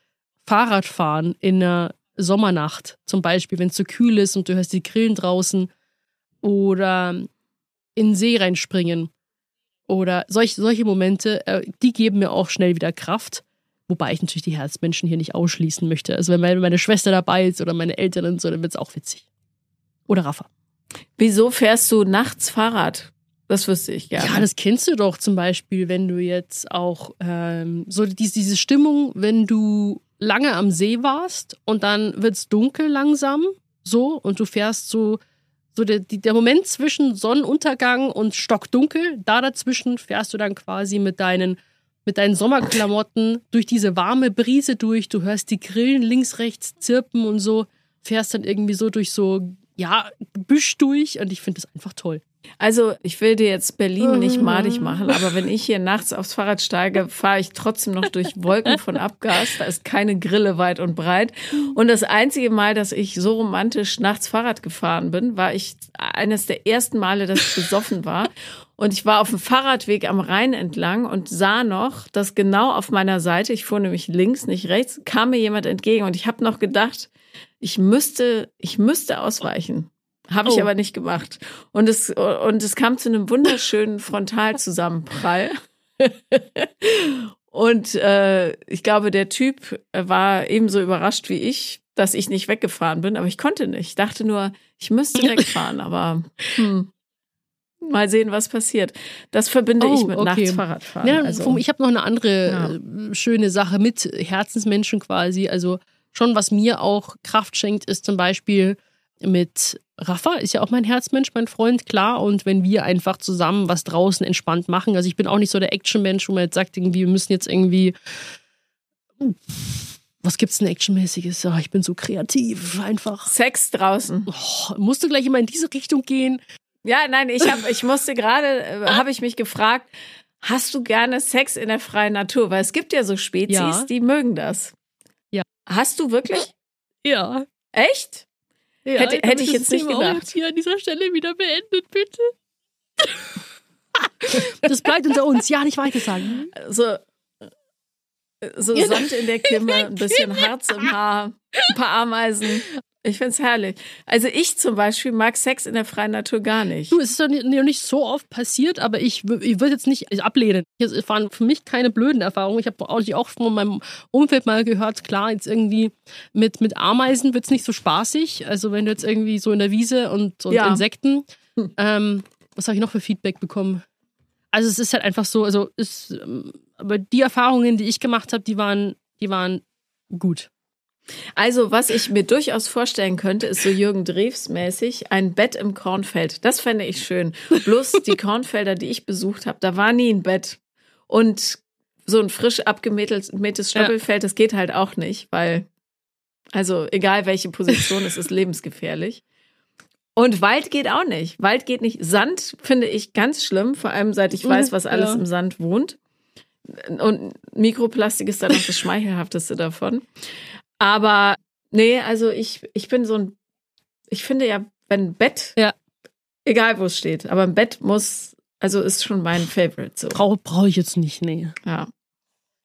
Fahrradfahren in einer Sommernacht, zum Beispiel, wenn es so kühl ist und du hörst die Grillen draußen oder in den See reinspringen oder solch, solche Momente, äh, die geben mir auch schnell wieder Kraft. Wobei ich natürlich die Herzmenschen hier nicht ausschließen möchte. Also wenn meine, meine Schwester dabei ist oder meine Eltern und so, dann wird es auch witzig. Oder Rafa. Wieso fährst du nachts Fahrrad? Das wüsste ich gerne. Ja, das kennst du doch zum Beispiel, wenn du jetzt auch ähm, so diese, diese Stimmung, wenn du lange am See warst und dann wird es dunkel langsam, so, und du fährst so so der, der Moment zwischen Sonnenuntergang und Stockdunkel, da dazwischen fährst du dann quasi mit deinen, mit deinen Sommerklamotten durch diese warme Brise durch. Du hörst die Grillen links, rechts zirpen und so, fährst dann irgendwie so durch so, ja, Büsch durch und ich finde das einfach toll. Also, ich will dir jetzt Berlin nicht madig machen, aber wenn ich hier nachts aufs Fahrrad steige, fahre ich trotzdem noch durch Wolken von Abgas. Da ist keine Grille weit und breit. Und das einzige Mal, dass ich so romantisch nachts Fahrrad gefahren bin, war ich eines der ersten Male, dass ich besoffen war. Und ich war auf dem Fahrradweg am Rhein entlang und sah noch, dass genau auf meiner Seite, ich fuhr nämlich links, nicht rechts, kam mir jemand entgegen und ich habe noch gedacht, ich müsste, ich müsste ausweichen. Habe ich Oh. aber nicht gemacht. Und es, und es kam zu einem wunderschönen Frontalzusammenprall. und äh, ich glaube, der Typ war ebenso überrascht wie ich, dass ich nicht weggefahren bin, aber ich konnte nicht. Ich dachte nur, ich müsste wegfahren, aber hm, mal sehen, was passiert. Das verbinde ich Oh, mit okay. nachts Fahrradfahren. Ja, also, ich habe noch eine andere Ja. äh, schöne Sache mit Herzensmenschen quasi. Also schon, was mir auch Kraft schenkt, ist zum Beispiel mit Rafa, ist ja auch mein Herzmensch, mein Freund, klar. Und wenn wir einfach zusammen was draußen entspannt machen. Also ich bin auch nicht so der Actionmensch, wo man jetzt sagt, irgendwie, wir müssen jetzt irgendwie. Was gibt's denn Actionmäßiges? Ja, ich bin so kreativ, einfach. Sex draußen. Oh, musst du gleich immer in diese Richtung gehen? Ja, nein, ich hab, ich musste gerade, äh, habe ich mich gefragt, hast du gerne Sex in der freien Natur? Weil es gibt ja so Spezies, Ja. die mögen das. Ja. Hast du wirklich? Ja. Echt? Ja Hätte- dann hätte ich jetzt nicht Thema auch gedacht. jetzt hier an dieser Stelle wieder beendet, bitte. Das bleibt unter uns. Ja, nicht weiter sagen. So, so. Sand in der Kimme, ein bisschen Harz im Haar, ein paar Ameisen. Ich find's herrlich. Also ich zum Beispiel mag Sex in der freien Natur gar nicht. Du, es ist doch nicht, nicht so oft passiert, aber ich, ich würde jetzt nicht ablehnen. Es waren für mich keine blöden Erfahrungen. Ich habe auch, auch von meinem Umfeld mal gehört, klar, jetzt irgendwie mit, mit Ameisen wird's nicht so spaßig. Also wenn du jetzt irgendwie so in der Wiese und, und Ja. Insekten. Hm. Ähm, was habe ich noch für Feedback bekommen? Also es ist halt einfach so, also ist, ähm, aber die Erfahrungen, die ich gemacht habe, die waren, die waren gut. Also, was ich mir durchaus vorstellen könnte, ist so Jürgen Drews mäßig ein Bett im Kornfeld. Das fände ich schön. Bloß die Kornfelder, die ich besucht habe, da war nie ein Bett. Und so ein frisch abgemähtes Stoppelfeld, das geht halt auch nicht, weil, also egal welche Position, es ist lebensgefährlich. Und Wald geht auch nicht. Wald geht nicht. Sand finde ich ganz schlimm, vor allem seit ich weiß, was alles Ja. im Sand wohnt. Und Mikroplastik ist dann noch das Schmeichelhafteste davon. Aber nee, also ich, ich bin so ein, ich finde ja, wenn ein Bett, Ja. egal wo es steht, aber ein Bett muss, also ist schon mein Favorite so. Brauche brauch ich jetzt nicht, nee. Ja.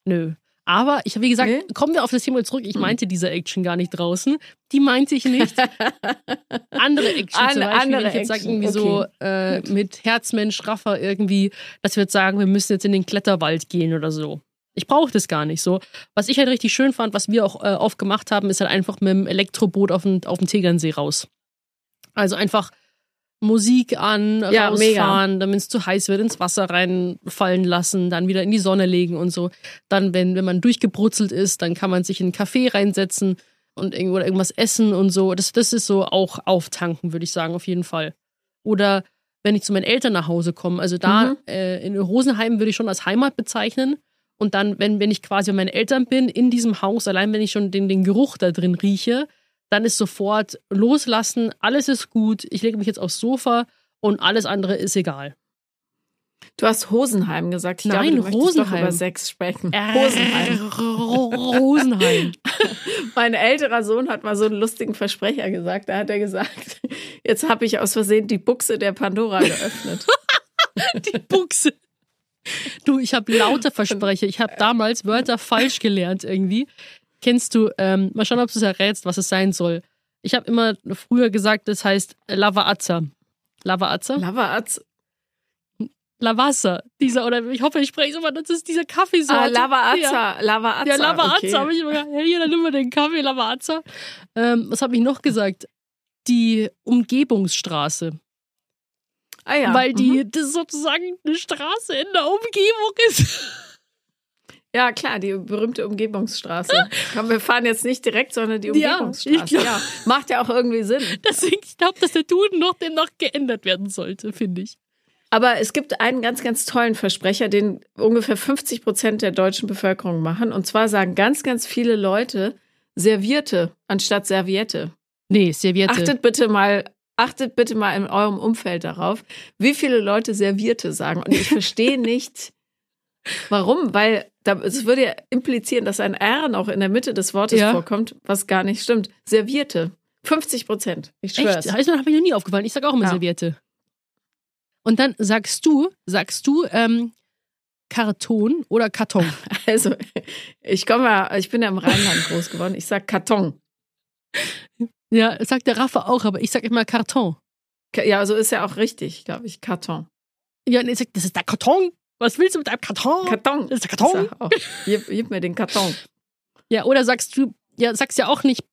Nö. Aber ich habe, wie gesagt, Nee? kommen wir auf das Thema zurück. Ich Hm. meinte diese Action gar nicht draußen. Die meinte ich nicht. andere Action An- zum Beispiel, andere wenn ich jetzt sage, irgendwie so okay. äh, Gut. mit Herzmensch, Raffer irgendwie, dass wir jetzt sagen, wir müssen jetzt in den Kletterwald gehen oder so. Ich brauche das gar nicht so. Was ich halt richtig schön fand, was wir auch äh, oft gemacht haben, ist halt einfach mit dem Elektroboot auf den, auf den Tegernsee raus. Also einfach Musik an, Ja, rausfahren, wenn es zu heiß wird, ins Wasser reinfallen lassen, dann wieder in die Sonne legen und so. Dann, wenn, wenn man durchgebrutzelt ist, dann kann man sich in einen Café reinsetzen und irgendwo oder irgendwas essen und so. Das, das ist so auch auftanken, würde ich sagen, auf jeden Fall. Oder wenn ich zu meinen Eltern nach Hause komme, also da Mhm. äh, in Rosenheim würde ich schon als Heimat bezeichnen. Und dann, wenn, wenn ich quasi bei meinen Eltern bin, in diesem Haus, allein wenn ich schon den, den Geruch da drin rieche, dann ist sofort loslassen, alles ist gut, ich lege mich jetzt aufs Sofa und alles andere ist egal. Du hast Hosenheim gesagt. Ich Nein, glaube, du möchtest doch Rosenheim. über Sex sprechen. Äh, Hosenheim. Rosenheim. Mein älterer Sohn hat mal so einen lustigen Versprecher gesagt. Da hat er gesagt, jetzt habe ich aus Versehen die Buchse der Pandora geöffnet. Die Buchse. Du, ich habe lauter Versprecher. Ich habe damals Wörter falsch gelernt irgendwie. Kennst du, ähm, mal schauen, ob du es errätst, was es sein soll. Ich habe immer früher gesagt, das heißt Lavaazza. Lavaazza? Lavaaz. Lavazza. Dieser, oder ich hoffe, ich spreche es immer, das ist dieser Kaffeesorte. Ah, Ja. Lavaazza. Lavaazza. Ja, Lavaazza okay. habe ich immer gesagt. Hey, dann nimm mal den Kaffee, Lavaazza. Ähm, was habe ich noch gesagt? Die Umgebungsstraße. Ah ja. Weil die Mhm. das sozusagen eine Straße in der Umgebung ist. Ja, klar, die berühmte Umgebungsstraße. Komm, wir fahren jetzt nicht direkt, sondern die Ja, Umgebungsstraße. glaub- ja, macht ja auch irgendwie Sinn. Deswegen, ich glaube, dass der Duden noch demnach geändert werden sollte, finde ich. Aber es gibt einen ganz, ganz tollen Versprecher, den ungefähr 50 Prozent der deutschen Bevölkerung machen. Und zwar sagen ganz, ganz viele Leute Servierte anstatt Serviette. Nee, Serviette. Achtet bitte mal achtet bitte mal in eurem Umfeld darauf, wie viele Leute Servierte sagen. Und ich verstehe nicht, warum, weil es würde ja implizieren, dass ein R noch in der Mitte des Wortes ja. vorkommt, was gar nicht stimmt. Servierte. 50 Prozent. Ich schwör's. Echt? Das habe ich noch nie aufgefallen. Ich sage auch immer ja. Servierte. Und dann sagst du, sagst du, ähm, Karton oder Karton? Also, ich komme ja, ich bin ja im Rheinland groß geworden. Ich sag Karton. Ja, sagt der Raffa auch, aber ich sag immer Karton. Ja, so ist ja auch richtig, glaube ich. Karton. Ja, und ich sag, das ist der Karton. Was willst du mit deinem Karton? Karton. Das ist der Karton. Gib, gib, mir den Karton. Ja, oder sagst du, ja, sagst ja auch nicht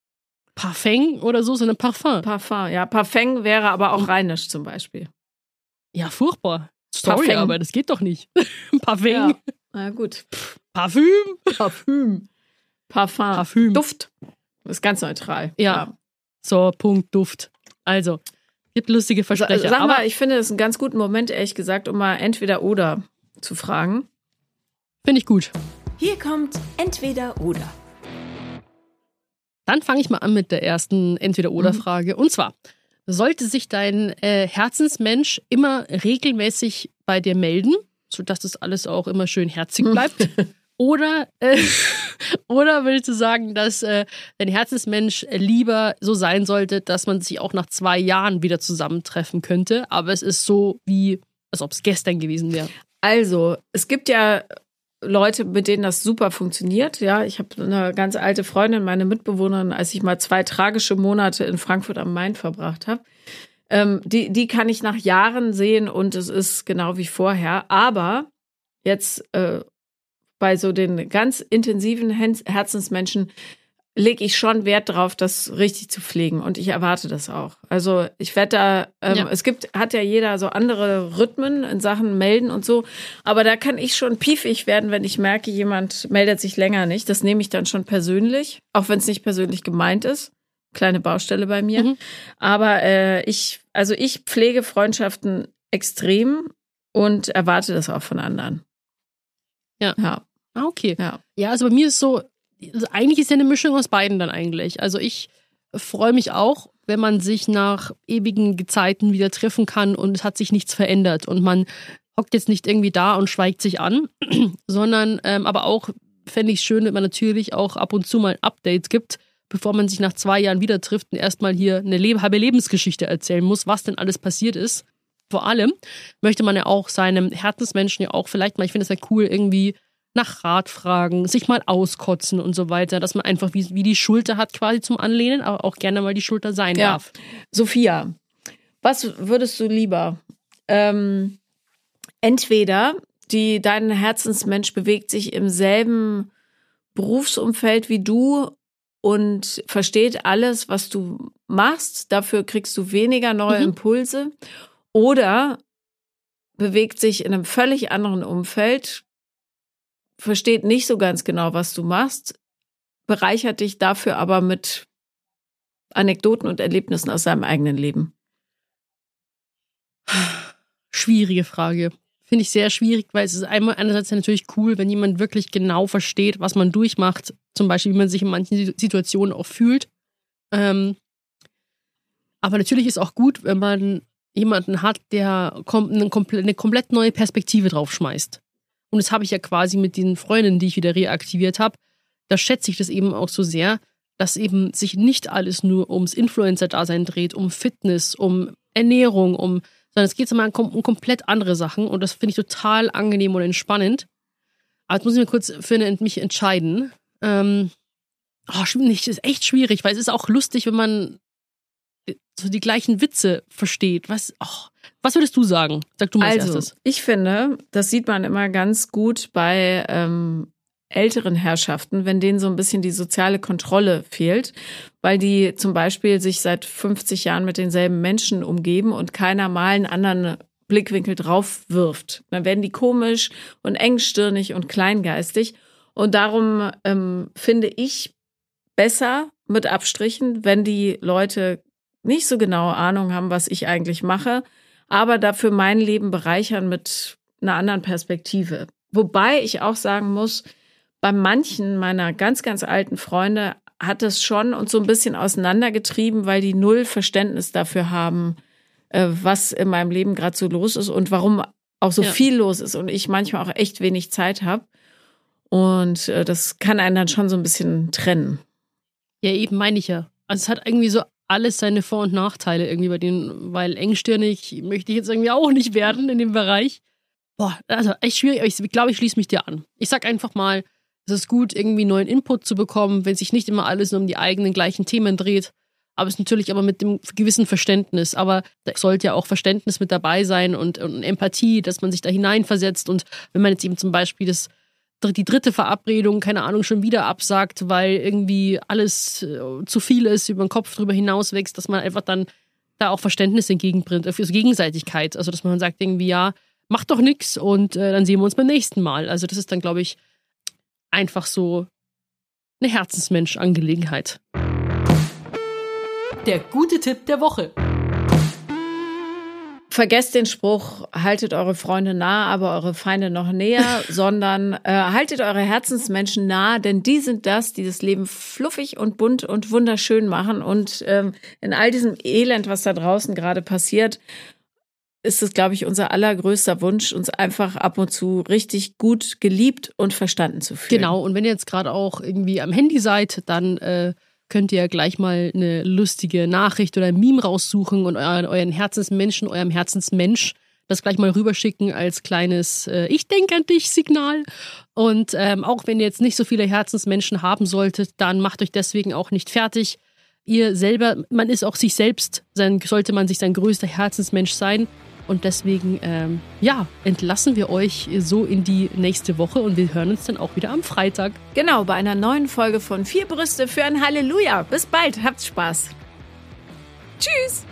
Parfum oder so, sondern Parfum. Parfum, ja. Parfum wäre aber auch rheinisch zum Beispiel. Ja, furchtbar. Sorry, Parfum. aber das geht doch nicht. Parfum. Ja. Na gut. Parfüm. Parfüm. Parfum. Parfüm. Duft. Ist ganz neutral. Ja. ja. So, Punkt, Duft. Also, gibt lustige Versprecher. Sag mal, ich finde das einen ganz guten Moment, ehrlich gesagt, um mal entweder oder zu fragen. Finde ich gut. Hier kommt entweder oder. Dann fange ich mal an mit der ersten Entweder-Oder-Frage. Mhm. Und zwar, sollte sich dein äh, Herzensmensch immer regelmäßig bei dir melden, sodass das alles auch immer schön herzig bleibt? oder, äh, oder willst du sagen, dass äh, dein Herzensmensch lieber so sein sollte, dass man sich auch nach zwei Jahren wieder zusammentreffen könnte, aber es ist so wie, als ob es gestern gewesen wäre? Also, es gibt ja Leute, mit denen das super funktioniert. Ja, ich habe eine ganz alte Freundin, meine Mitbewohnerin, als ich mal zwei tragische Monate in Frankfurt am Main verbracht habe. Ähm, die, die kann ich nach Jahren sehen und es ist genau wie vorher. Aber jetzt äh, bei so den ganz intensiven Herzensmenschen lege ich schon Wert drauf, das richtig zu pflegen und ich erwarte das auch. Also ich werde da, ähm, ja. es gibt, hat ja jeder so andere Rhythmen in Sachen melden und so, aber da kann ich schon piefig werden, wenn ich merke, jemand meldet sich länger nicht. Das nehme ich dann schon persönlich, auch wenn es nicht persönlich gemeint ist. Kleine Baustelle bei mir. Mhm. Aber äh, ich, also ich pflege Freundschaften extrem und erwarte das auch von anderen. Ja. Ja. Ah, okay. Ja. ja, also bei mir ist so, also eigentlich ist ja eine Mischung aus beiden dann eigentlich. Also ich freue mich auch, wenn man sich nach ewigen Gezeiten wieder treffen kann und es hat sich nichts verändert und man hockt jetzt nicht irgendwie da und schweigt sich an, sondern ähm, aber auch fände ich schön, wenn man natürlich auch ab und zu mal Updates gibt, bevor man sich nach zwei Jahren wieder trifft und erstmal hier eine halbe Lebensgeschichte erzählen muss, was denn alles passiert ist. Vor allem möchte man ja auch seinem Herzensmenschen ja auch vielleicht mal, ich finde es ja cool, irgendwie nach Rat fragen, sich mal auskotzen und so weiter, dass man einfach wie, wie die Schulter hat quasi zum Anlehnen, aber auch gerne mal die Schulter sein ja. darf. Sophia, was würdest du lieber? Ähm, entweder die, dein Herzensmensch bewegt sich im selben Berufsumfeld wie du und versteht alles, was du machst. Dafür kriegst du weniger neue mhm. Impulse. Oder bewegt sich in einem völlig anderen Umfeld, versteht nicht so ganz genau, was du machst, bereichert dich dafür aber mit Anekdoten und Erlebnissen aus seinem eigenen Leben? Schwierige Frage. Finde ich sehr schwierig, weil es ist einmal einerseits natürlich cool, wenn jemand wirklich genau versteht, was man durchmacht, zum Beispiel, wie man sich in manchen Situationen auch fühlt. Ähm, aber natürlich ist auch gut, wenn man jemanden hat, der eine komplett neue Perspektive draufschmeißt. Und das habe ich ja quasi mit den Freundinnen, die ich wieder reaktiviert habe. Da schätze ich das eben auch so sehr, dass eben sich nicht alles nur ums Influencer-Dasein dreht, um Fitness, um Ernährung, um, sondern es geht um, um komplett andere Sachen. Und das finde ich total angenehm und entspannend. Aber jetzt muss ich mir kurz für eine, mich entscheiden. Ähm, oh, nicht, ist echt schwierig, weil es ist auch lustig, wenn man so die gleichen Witze versteht. Was, oh, was würdest du sagen? Sag du mal also, erstes. Ich finde, das sieht man immer ganz gut bei ähm, älteren Herrschaften, wenn denen so ein bisschen die soziale Kontrolle fehlt, weil die zum Beispiel sich seit 50 Jahren mit denselben Menschen umgeben und keiner mal einen anderen Blickwinkel drauf wirft. Dann werden die komisch und engstirnig und kleingeistig. Und darum ähm, finde ich besser mit Abstrichen, wenn die Leute nicht so genau Ahnung haben, was ich eigentlich mache, aber dafür mein Leben bereichern mit einer anderen Perspektive. Wobei ich auch sagen muss, bei manchen meiner ganz, ganz alten Freunde hat es schon uns so ein bisschen auseinandergetrieben, weil die null Verständnis dafür haben, äh, was in meinem Leben gerade so los ist und warum auch so ja. viel los ist und ich manchmal auch echt wenig Zeit habe. Und äh, das kann einen dann schon so ein bisschen trennen. Ja, eben meine ich ja. Also es hat irgendwie so alles seine Vor- und Nachteile irgendwie bei denen, weil engstirnig möchte ich jetzt irgendwie auch nicht werden in dem Bereich. Boah, also echt schwierig. Ich glaube, ich schließe mich dir an. Ich sag einfach mal, es ist gut, irgendwie neuen Input zu bekommen, wenn sich nicht immer alles nur um die eigenen gleichen Themen dreht. Aber es ist natürlich aber mit dem gewissen Verständnis. Aber da sollte ja auch Verständnis mit dabei sein und, und Empathie, dass man sich da hineinversetzt. Und wenn man jetzt eben zum Beispiel das die dritte Verabredung, keine Ahnung, schon wieder absagt, weil irgendwie alles äh, zu viel ist, über den Kopf drüber hinaus wächst, dass man einfach dann da auch Verständnis entgegenbringt, für Gegenseitigkeit. Also, dass man sagt irgendwie, ja, mach doch nichts und äh, dann sehen wir uns beim nächsten Mal. Also, das ist dann, glaube ich, einfach so eine Herzensmensch-Angelegenheit. Der gute Tipp der Woche. Vergesst den Spruch, haltet eure Freunde nah, aber eure Feinde noch näher, sondern äh, haltet eure Herzensmenschen nah, denn die sind das, die das Leben fluffig und bunt und wunderschön machen. Und ähm, in all diesem Elend, was da draußen gerade passiert, ist es, glaube ich, unser allergrößter Wunsch, uns einfach ab und zu richtig gut geliebt und verstanden zu fühlen. Genau, und wenn ihr jetzt gerade auch irgendwie am Handy seid, dann äh, könnt ihr gleich mal eine lustige Nachricht oder ein Meme raussuchen und euren, euren Herzensmenschen, eurem Herzensmensch das gleich mal rüberschicken als kleines äh, Ich denke an dich Signal. Und ähm, auch wenn ihr jetzt nicht so viele Herzensmenschen haben solltet, dann macht euch deswegen auch nicht fertig. Ihr selber, man ist auch sich selbst, sein, sollte man sich sein größter Herzensmensch sein. Und deswegen, ähm, ja, entlassen wir euch so in die nächste Woche und wir hören uns dann auch wieder am Freitag. Genau, bei einer neuen Folge von Vier Brüste für ein Halleluja. Bis bald, habt Spaß. Tschüss!